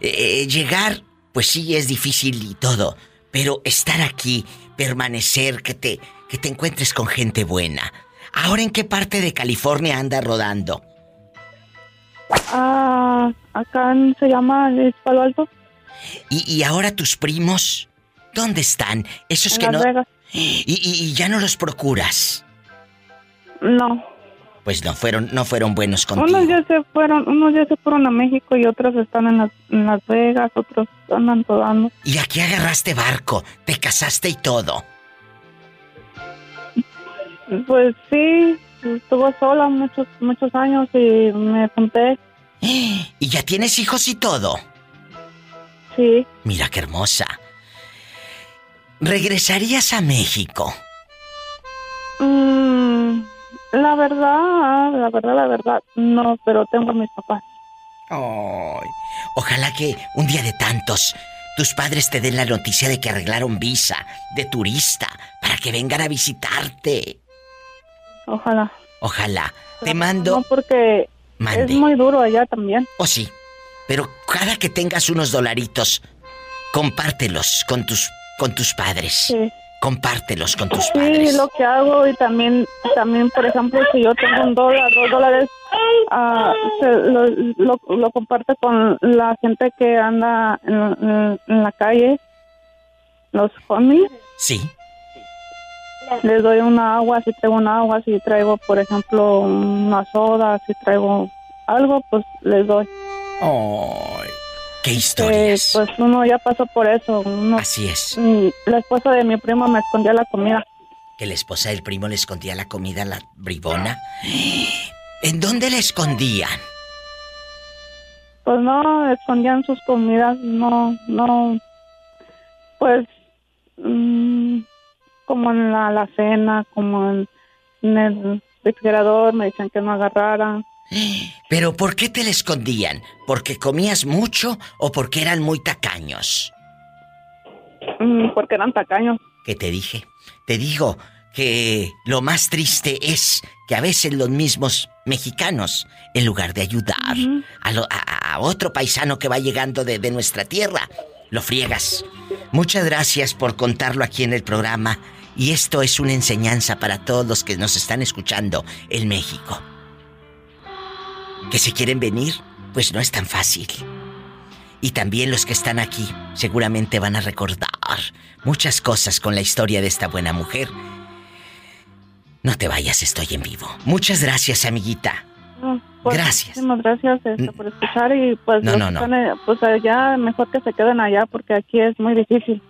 Eh, eh, llegar, pues sí, es difícil y todo, pero estar aquí, permanecer, que te, que te encuentres con gente buena. ¿Ahora en qué parte de California anda rodando? Ah, acá se llama Luis Palo Alto. ¿Y, y ahora tus primos? ¿Dónde están? Esos En que Las no... Vegas. Y, y- y ya no los procuras. No. Pues no fueron, no fueron buenos contigo. Unos ya se fueron, unos ya se fueron a México y otros están en Las, en Las Vegas, otros andan rodando. Y aquí agarraste barco, te casaste y todo. Pues sí, estuvo sola muchos, muchos años y me junté. Y ya tienes hijos y todo. Sí. Mira qué hermosa. ¿Regresarías a México? Mm, la verdad, la verdad, la verdad, no, pero tengo a mis papás. Ojalá que un día de tantos tus padres te den la noticia de que arreglaron visa de turista para que vengan a visitarte. Ojalá. Ojalá. Te mando. No, porque Mande. es muy duro allá también. Oh, sí. Pero cada que tengas unos dolaritos, compártelos con tus con tus padres. Sí. Compártelos con tus Sí, padres. lo que hago y también, también por ejemplo, si yo tengo un dólar, dos dólares, ah, se- lo, lo, lo comparto con la gente que anda en, en- en la calle, los homies. Sí. Les doy una agua, si traigo una agua, si traigo, por ejemplo, una soda, si traigo algo, pues les doy. Ay. ¿Qué historias? pues uno ya pasó por eso. Uno, Así es. mm, La esposa de mi primo me escondía la comida. Que la esposa del primo le escondía la comida a la bribona. ¿En dónde la escondían? Pues no, escondían sus comidas, no, no, pues, mm, como en la, la cena, como en, en el refrigerador, me decían que no agarrara. ¿Pero por qué te la escondían? ¿Porque comías mucho o porque eran muy tacaños? Mm, porque eran tacaños. ¿Qué te dije? Te digo que lo más triste es que a veces los mismos mexicanos, en lugar de ayudar a, lo- a- a otro paisano que va llegando de, de nuestra tierra, lo friegas. Muchas gracias por contarlo aquí en el programa. Y esto es una enseñanza para todos los que nos están escuchando en México. Que si quieren venir, pues no es tan fácil. Y también los que están aquí seguramente van a recordar muchas cosas con la historia de esta buena mujer. No te vayas, estoy en vivo. Muchas gracias, amiguita. Pues, Gracias. Muchísimas gracias este, por escuchar y pues, No, los no, no. están, eh, pues allá mejor que se queden allá porque aquí es muy difícil.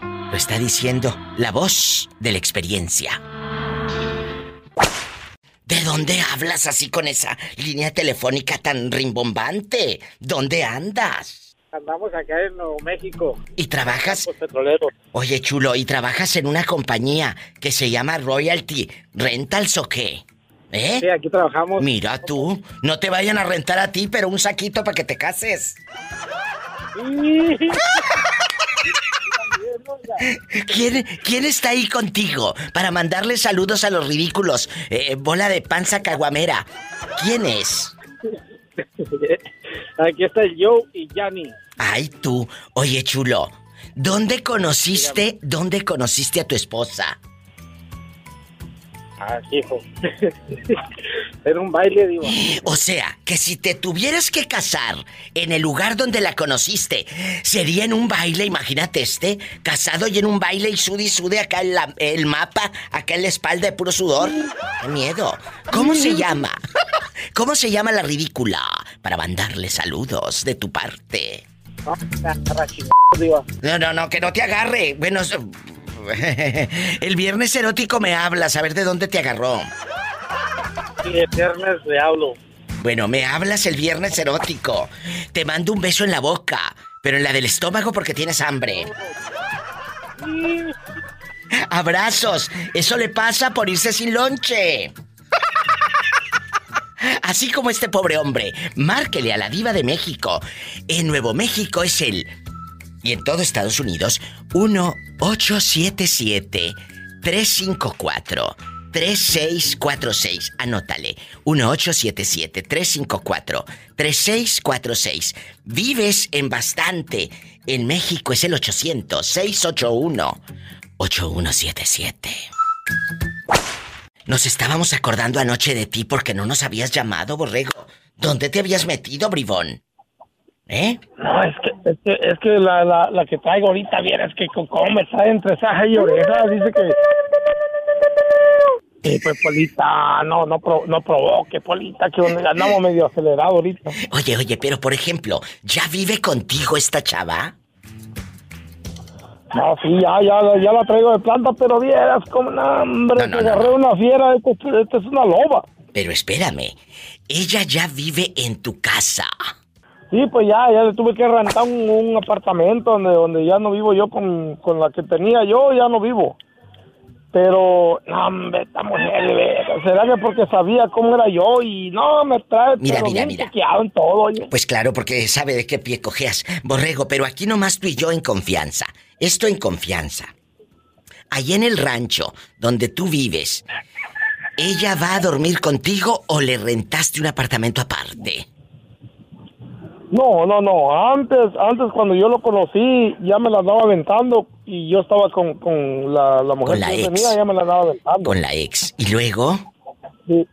Lo está diciendo la voz de la experiencia. ¿De dónde hablas así con esa línea telefónica tan rimbombante? ¿Dónde andas? Andamos acá en Nuevo México. ¿Y trabajas? Los petroleros. Oye, chulo, ¿y trabajas en una compañía que se llama Royalty Rentals o qué? ¿Eh? Sí, aquí trabajamos. Mira tú, no te vayan a rentar a ti, pero un saquito para que te cases. ¿Quién, quién está ahí contigo para mandarle saludos a los ridículos? Eh, bola de panza caguamera. ¿Quién es? Aquí está Joe y Yanni. Ay, tú. Oye, chulo. ¿Dónde conociste, dónde conociste a tu esposa? Ah, hijo. Era un baile, digo. O sea, que si te tuvieras que casar en el lugar donde la conociste, sería en un baile, imagínate este, casado y en un baile y sude y sude acá en la- el mapa, acá en la espalda de puro sudor. ¡Qué miedo! ¿Cómo se llama? ¿Cómo se llama la ridícula? Para mandarle saludos de tu parte. No, no, no, que no te agarre. Bueno, el viernes erótico me hablas, a ver de dónde te agarró. El viernes le hablo. Bueno, me hablas el viernes erótico. Te mando un beso en la boca, pero en la del estómago porque tienes hambre. Abrazos. Eso le pasa por irse sin lonche. Así como este pobre hombre, márquele a la diva de México. En Nuevo México es el... Y en todo Estados Unidos, 1-877-354-3646. Anótale. 1877-354-3646. Vives en bastante. En México es el 800-681-8177. Nos estábamos acordando anoche de ti porque no nos habías llamado, Borrego. ¿Dónde te habías metido, bribón? ¿Eh? No, es que, es que, es que la, la, la que traigo ahorita, vieras que co- como me trae entre saja y oreja, dice que... Sí, pues, Polita, no, no, pro- no provoque, Polita, que andamos medio acelerado ahorita. Oye, oye, pero por ejemplo, ¿ya vive contigo esta chava? No, sí, ya, ya, ya la traigo de planta, pero vieras como, no, hombre, que agarré una fiera, esta esta es una loba. Pero espérame, ella ya vive en tu casa. Sí, pues ya, ya le tuve que rentar un, un apartamento donde, donde ya no vivo yo con, con la que tenía yo, ya no vivo. Pero, no, hombre, esta mujer, ¿será que porque sabía cómo era yo y no, me trae Mira, pero mira, bien mira. en todo, oye. Pues claro, porque sabe de qué pie cojeas, Borrego, pero aquí nomás tú y yo en confianza. Esto en confianza. Allí en el rancho donde tú vives, ¿ella va a dormir contigo o le rentaste un apartamento aparte? No, no, no, antes, antes cuando yo lo conocí, ya me la andaba aventando y yo estaba con, con la, la mujer Con la que ex. tenía, ya me la andaba aventando. Con la ex. ¿Y luego? Sí.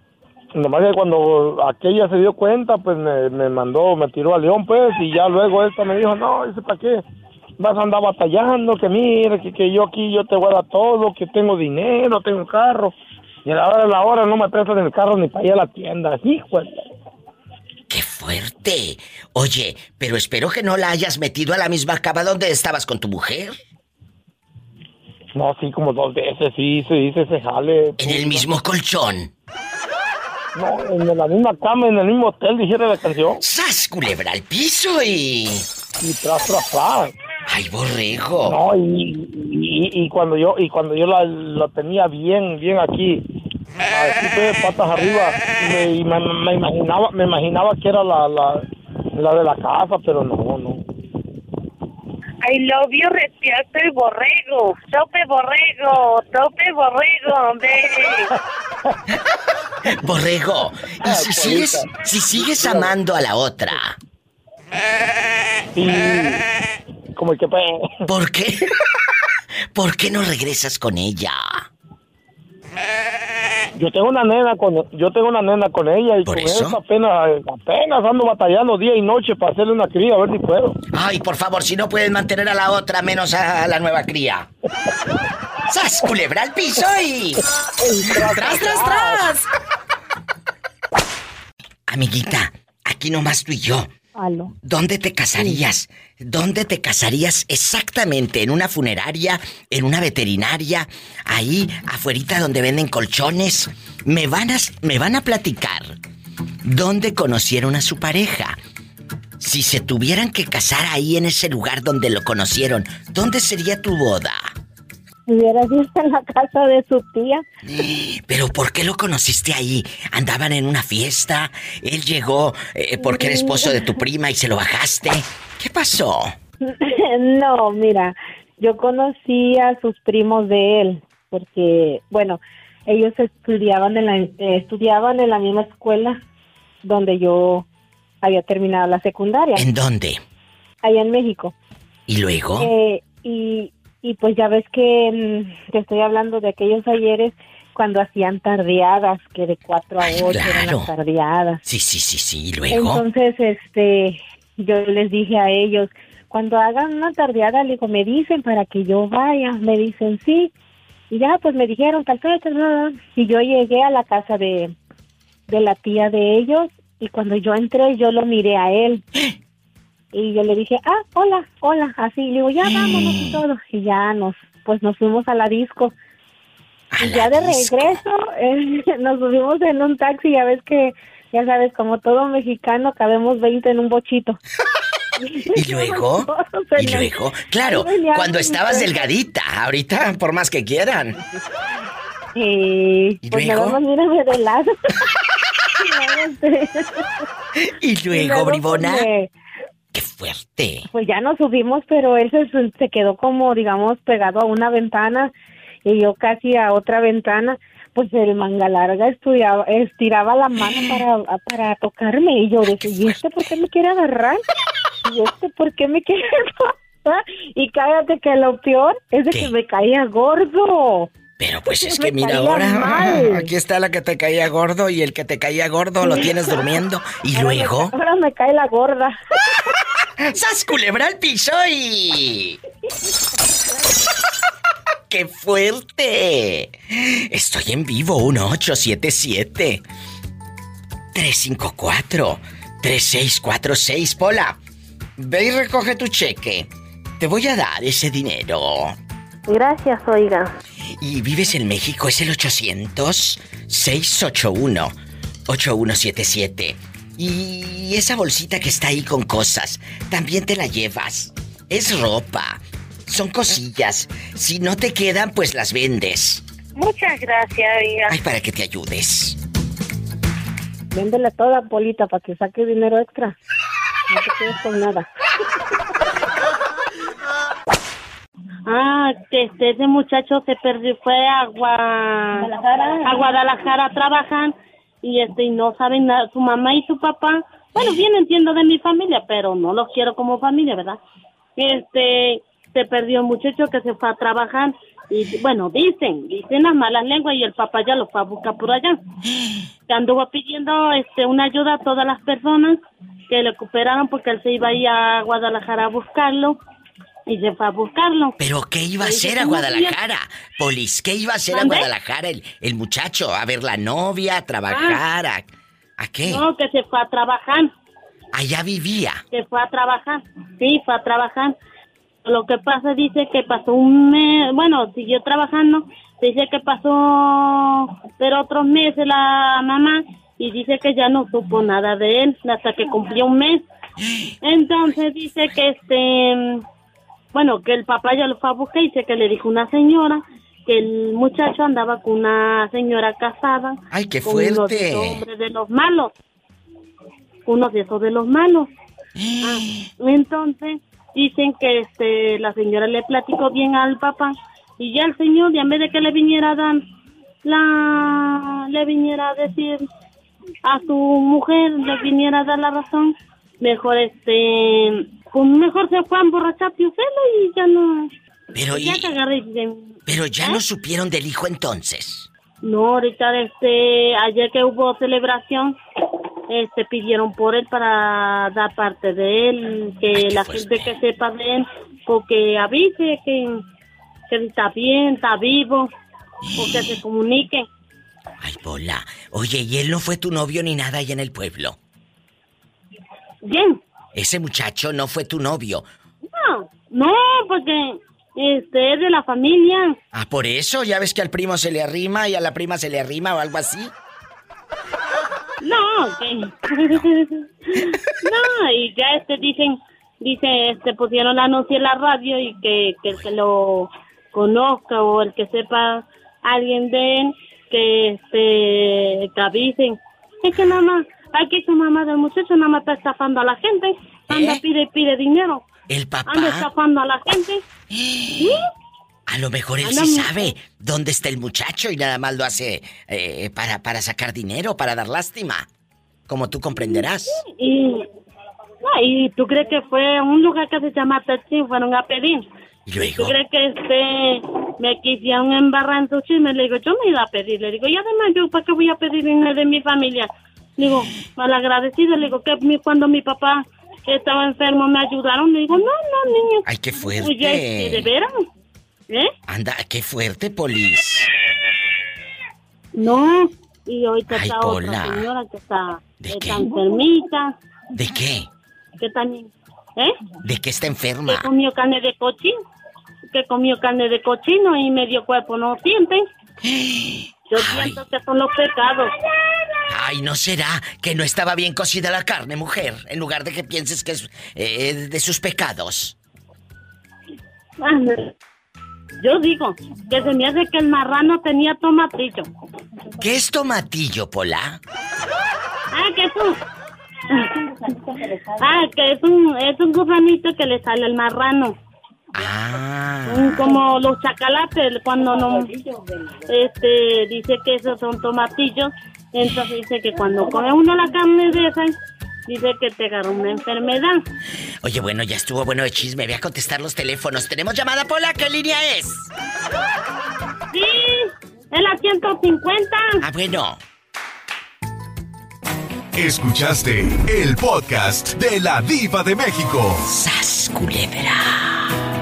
Nomás que cuando aquella se dio cuenta, pues me, me mandó, me tiró a León, pues, y ya luego esta me dijo, no, dice, ¿para qué? Vas a andar batallando, que mira, que, que yo aquí yo te voy a dar todo, que tengo dinero, tengo carro. Y a la hora de la hora no me prestas el carro ni para ir a la tienda. Hijo de- fuerte! Oye, pero espero que no la hayas metido a la misma cama donde estabas con tu mujer. No, sí, como dos veces, sí, se dice, se jale. En el mismo colchón. No, en la misma cama, en el mismo hotel, dijera la canción. ¡Sas, culebra al piso y... Y tras, tras, tras. ¡Ay, borrego! No, y, y, y cuando yo, y cuando yo la, la tenía bien, bien aquí, así fue patas arriba, me, y me, me imaginaba, me imaginaba que era la, la, la de la casa, pero no, no. I love you, respierto el borrego. Tope borrego, tope borrego, hombre. Borrego, y si sigues, si sigues amando a la otra, Sí, como el que ¿por qué? ¿Por qué no regresas con ella? Yo tengo una nena con, yo tengo una nena con ella y ¿Por con eso? esa apenas, apenas ando batallando día y noche para hacerle una cría, a ver si puedo. Ay, por favor, si no puedes mantener a la otra, menos a la nueva cría. ¡Sas, culebra al piso y... ¡Tras, tras, tras! Amiguita, aquí nomás tú y yo. ¿Dónde te casarías? ¿Dónde te casarías exactamente? ¿En una funeraria? ¿En una veterinaria? Ahí, afuerita donde venden colchones. Me van a, me van a platicar dónde conocieron a su pareja. Si se tuvieran que casar ahí en ese lugar donde lo conocieron, ¿dónde sería tu boda? Hubieras visto en la casa de su tía. Pero ¿por qué lo conociste ahí? ¿Andaban en una fiesta? ¿Él llegó eh, porque era esposo de tu prima y se lo bajaste? ¿Qué pasó? no, mira, yo conocí a sus primos de él, porque, bueno, ellos estudiaban en la, eh, estudiaban en la misma escuela donde yo había terminado la secundaria, ¿En dónde? allá en México. ¿Y luego? Eh, y, y pues ya ves que mm, te estoy hablando de aquellos ayeres cuando hacían tardeadas, que de 4 a 8 eran las tardeadas. Sí, sí, sí, sí. ¿Y luego? Entonces, este, yo les dije a ellos, cuando hagan una tardeada, le digo, me dicen para que yo vaya. Me dicen, sí. Y ya, pues me dijeron, tal fecha. Y yo llegué a la casa de, de la tía de ellos y cuando yo entré, yo lo miré a él. Y yo le dije, ah, hola, hola, así. Le digo, ya vámonos y todo. Y ya nos, pues nos fuimos a la disco. Y ya de regreso eh, nos subimos en un taxi, ya ves que, ya sabes, como todo mexicano, cabemos 20 en un bochito. ¿Y luego? ¿Y luego? Claro, cuando estabas delgadita, ahorita por más que quieran. Y ¿Y pues luego? nada más mírame de lado. ¿Y luego, bribona? pues, me- ¡Qué fuerte! Pues ya nos subimos, pero él se, se quedó como, digamos, pegado a una ventana y yo casi a otra ventana. Pues el manga larga estudiaba, estiraba la mano para, para tocarme y yo decía, ¿y este por qué me quiere agarrar? ¿Y este por qué me quiere tocar? Y cállate que lo peor es de que me caía gordo. Pero pues es Me que mira ahora, mal. aquí está la que te caía gordo y el que te caía gordo lo tienes durmiendo. ¿Y Ahora luego? ahora me cae la gorda. ¡Sas culebra al piso y... ¡Qué fuerte! Estoy en vivo, 1877 354 3646 Pola, ve y recoge tu cheque. Te voy a dar ese dinero. Gracias, oiga. ¿Y vives en México? Es el 800-681-8177. Y esa bolsita que está ahí con cosas, también te la llevas. Es ropa. Son cosillas. Si no te quedan, pues las vendes. Muchas gracias, oiga. Ay, para que te ayudes. Véndela toda, Polita, para que saque dinero extra. No te quedes con nada. Ah, que este, ese muchacho se perdió, fue a, Gua- a Guadalajara a trabajar y este y no saben nada, su mamá y su papá, bueno, bien entiendo de mi familia, pero no los quiero como familia, ¿verdad? Este, se perdió el muchacho que se fue a trabajar y bueno, dicen, dicen las malas lenguas y el papá ya lo fue a buscar por allá. Que anduvo pidiendo este una ayuda a todas las personas que le cooperaran porque él se iba a ir a Guadalajara a buscarlo y se fue a buscarlo. ¿Pero qué iba a hacer a. Guadalajara? Polis, ¿qué iba a hacer a. Guadalajara el, el muchacho? ¿A ver la novia? ¿A trabajar? ¿A, ¿a qué? No, que se fue a trabajar. Allá vivía. Que fue a trabajar. Sí, fue a trabajar. Lo que pasa, dice que pasó un mes, bueno, siguió trabajando. Dice que pasó, pero otros meses la mamá y dice que ya no supo nada de él hasta que cumplió un mes. Entonces dice que este, bueno, que el papá ya lo fue a buscar y dice que le dijo una señora que el muchacho andaba con una señora casada. Ay, qué con fuerte. esos hombres de los malos. Uno de esos de los malos. Ah, entonces dicen que este la señora le platicó bien al papá y ya el señor, y en vez de que le viniera a dar la le viniera a decir a su mujer, le viniera a dar la razón, mejor este pues mejor se fue a emborrachar Piufelo y ya no Pero ya y- dije, Pero ya ¿Eh? no supieron del hijo entonces. no, ahorita este, ayer que hubo celebración, este, pidieron por él para dar parte de él, que la gente que sepa de él, porque avise que, que está bien, está vivo, o que se comuniquen. Ay, Pola. Oye, ¿y él no fue tu novio ni nada allá en el pueblo? Bien. Ese muchacho no fue tu novio. No, no, porque este es de la familia. Ah, por eso, ya ves que al primo se le arrima y a la prima se le arrima o algo así. No, que... no, y ya este dicen, dice, este pusieron la anuncio en la radio y que, que el que lo conozca o el que sepa alguien de él, que este, que avisen. Es que nada más, aquí su mamá del muchacho nada más está estafando a la gente, anda pide y pide dinero. El papá. Anda estafando a la gente. ¿Sí? A lo mejor él Anda sí sabe dónde está el muchacho y nada más lo hace eh, para, para sacar dinero, para dar lástima. Como tú comprenderás. Y, y tú crees que fue un lugar que se llama Tetsin, fueron a pedir. ¿Y ¿Tú luego? crees que este me quisieron embarrar en su chisme? Le digo, yo me iba a pedir. Le digo, y además yo, ¿para qué voy a pedir dinero de mi familia? Le digo, malagradecido. Le digo, que mi- cuando mi papá estaba enfermo me ayudaron. Le digo, no, no, niño. Ay, qué Pues ya, fuerte. ¿de veras? ¿Eh? Anda, qué fuerte, Polis. No. Y ahorita Ay, está Pola. otra señora que está, está enfermita. ¿De qué? Que también, ¿eh? ¿De qué está que enferma? comió carne de cochino, que comió carne de cochino y medio cuerpo no siente. Yo siento que son los pecados. Ay, ¿no será que no estaba bien cocida la carne, mujer? En lugar de que pienses que es eh, de sus pecados. Yo digo que se me hace que el marrano tenía tomatillo. ¿Qué es tomatillo, Pola? Ah, que es un... Ah, que es un, es un gusanito que le sale al marrano. Ah. Mm, Como los chacalates, cuando no... Este, dice que esos son tomatillos. Entonces dice que cuando come uno la carne de esa, dice que te agarra una enfermedad. Oye, bueno, ya estuvo bueno de chisme. Voy a contestar los teléfonos. ¿Tenemos llamada, Pola? ¿Qué línea es? Sí, es la 150. Ah, bueno. Escuchaste el podcast de la Diva de México. ¡Sas, culebra!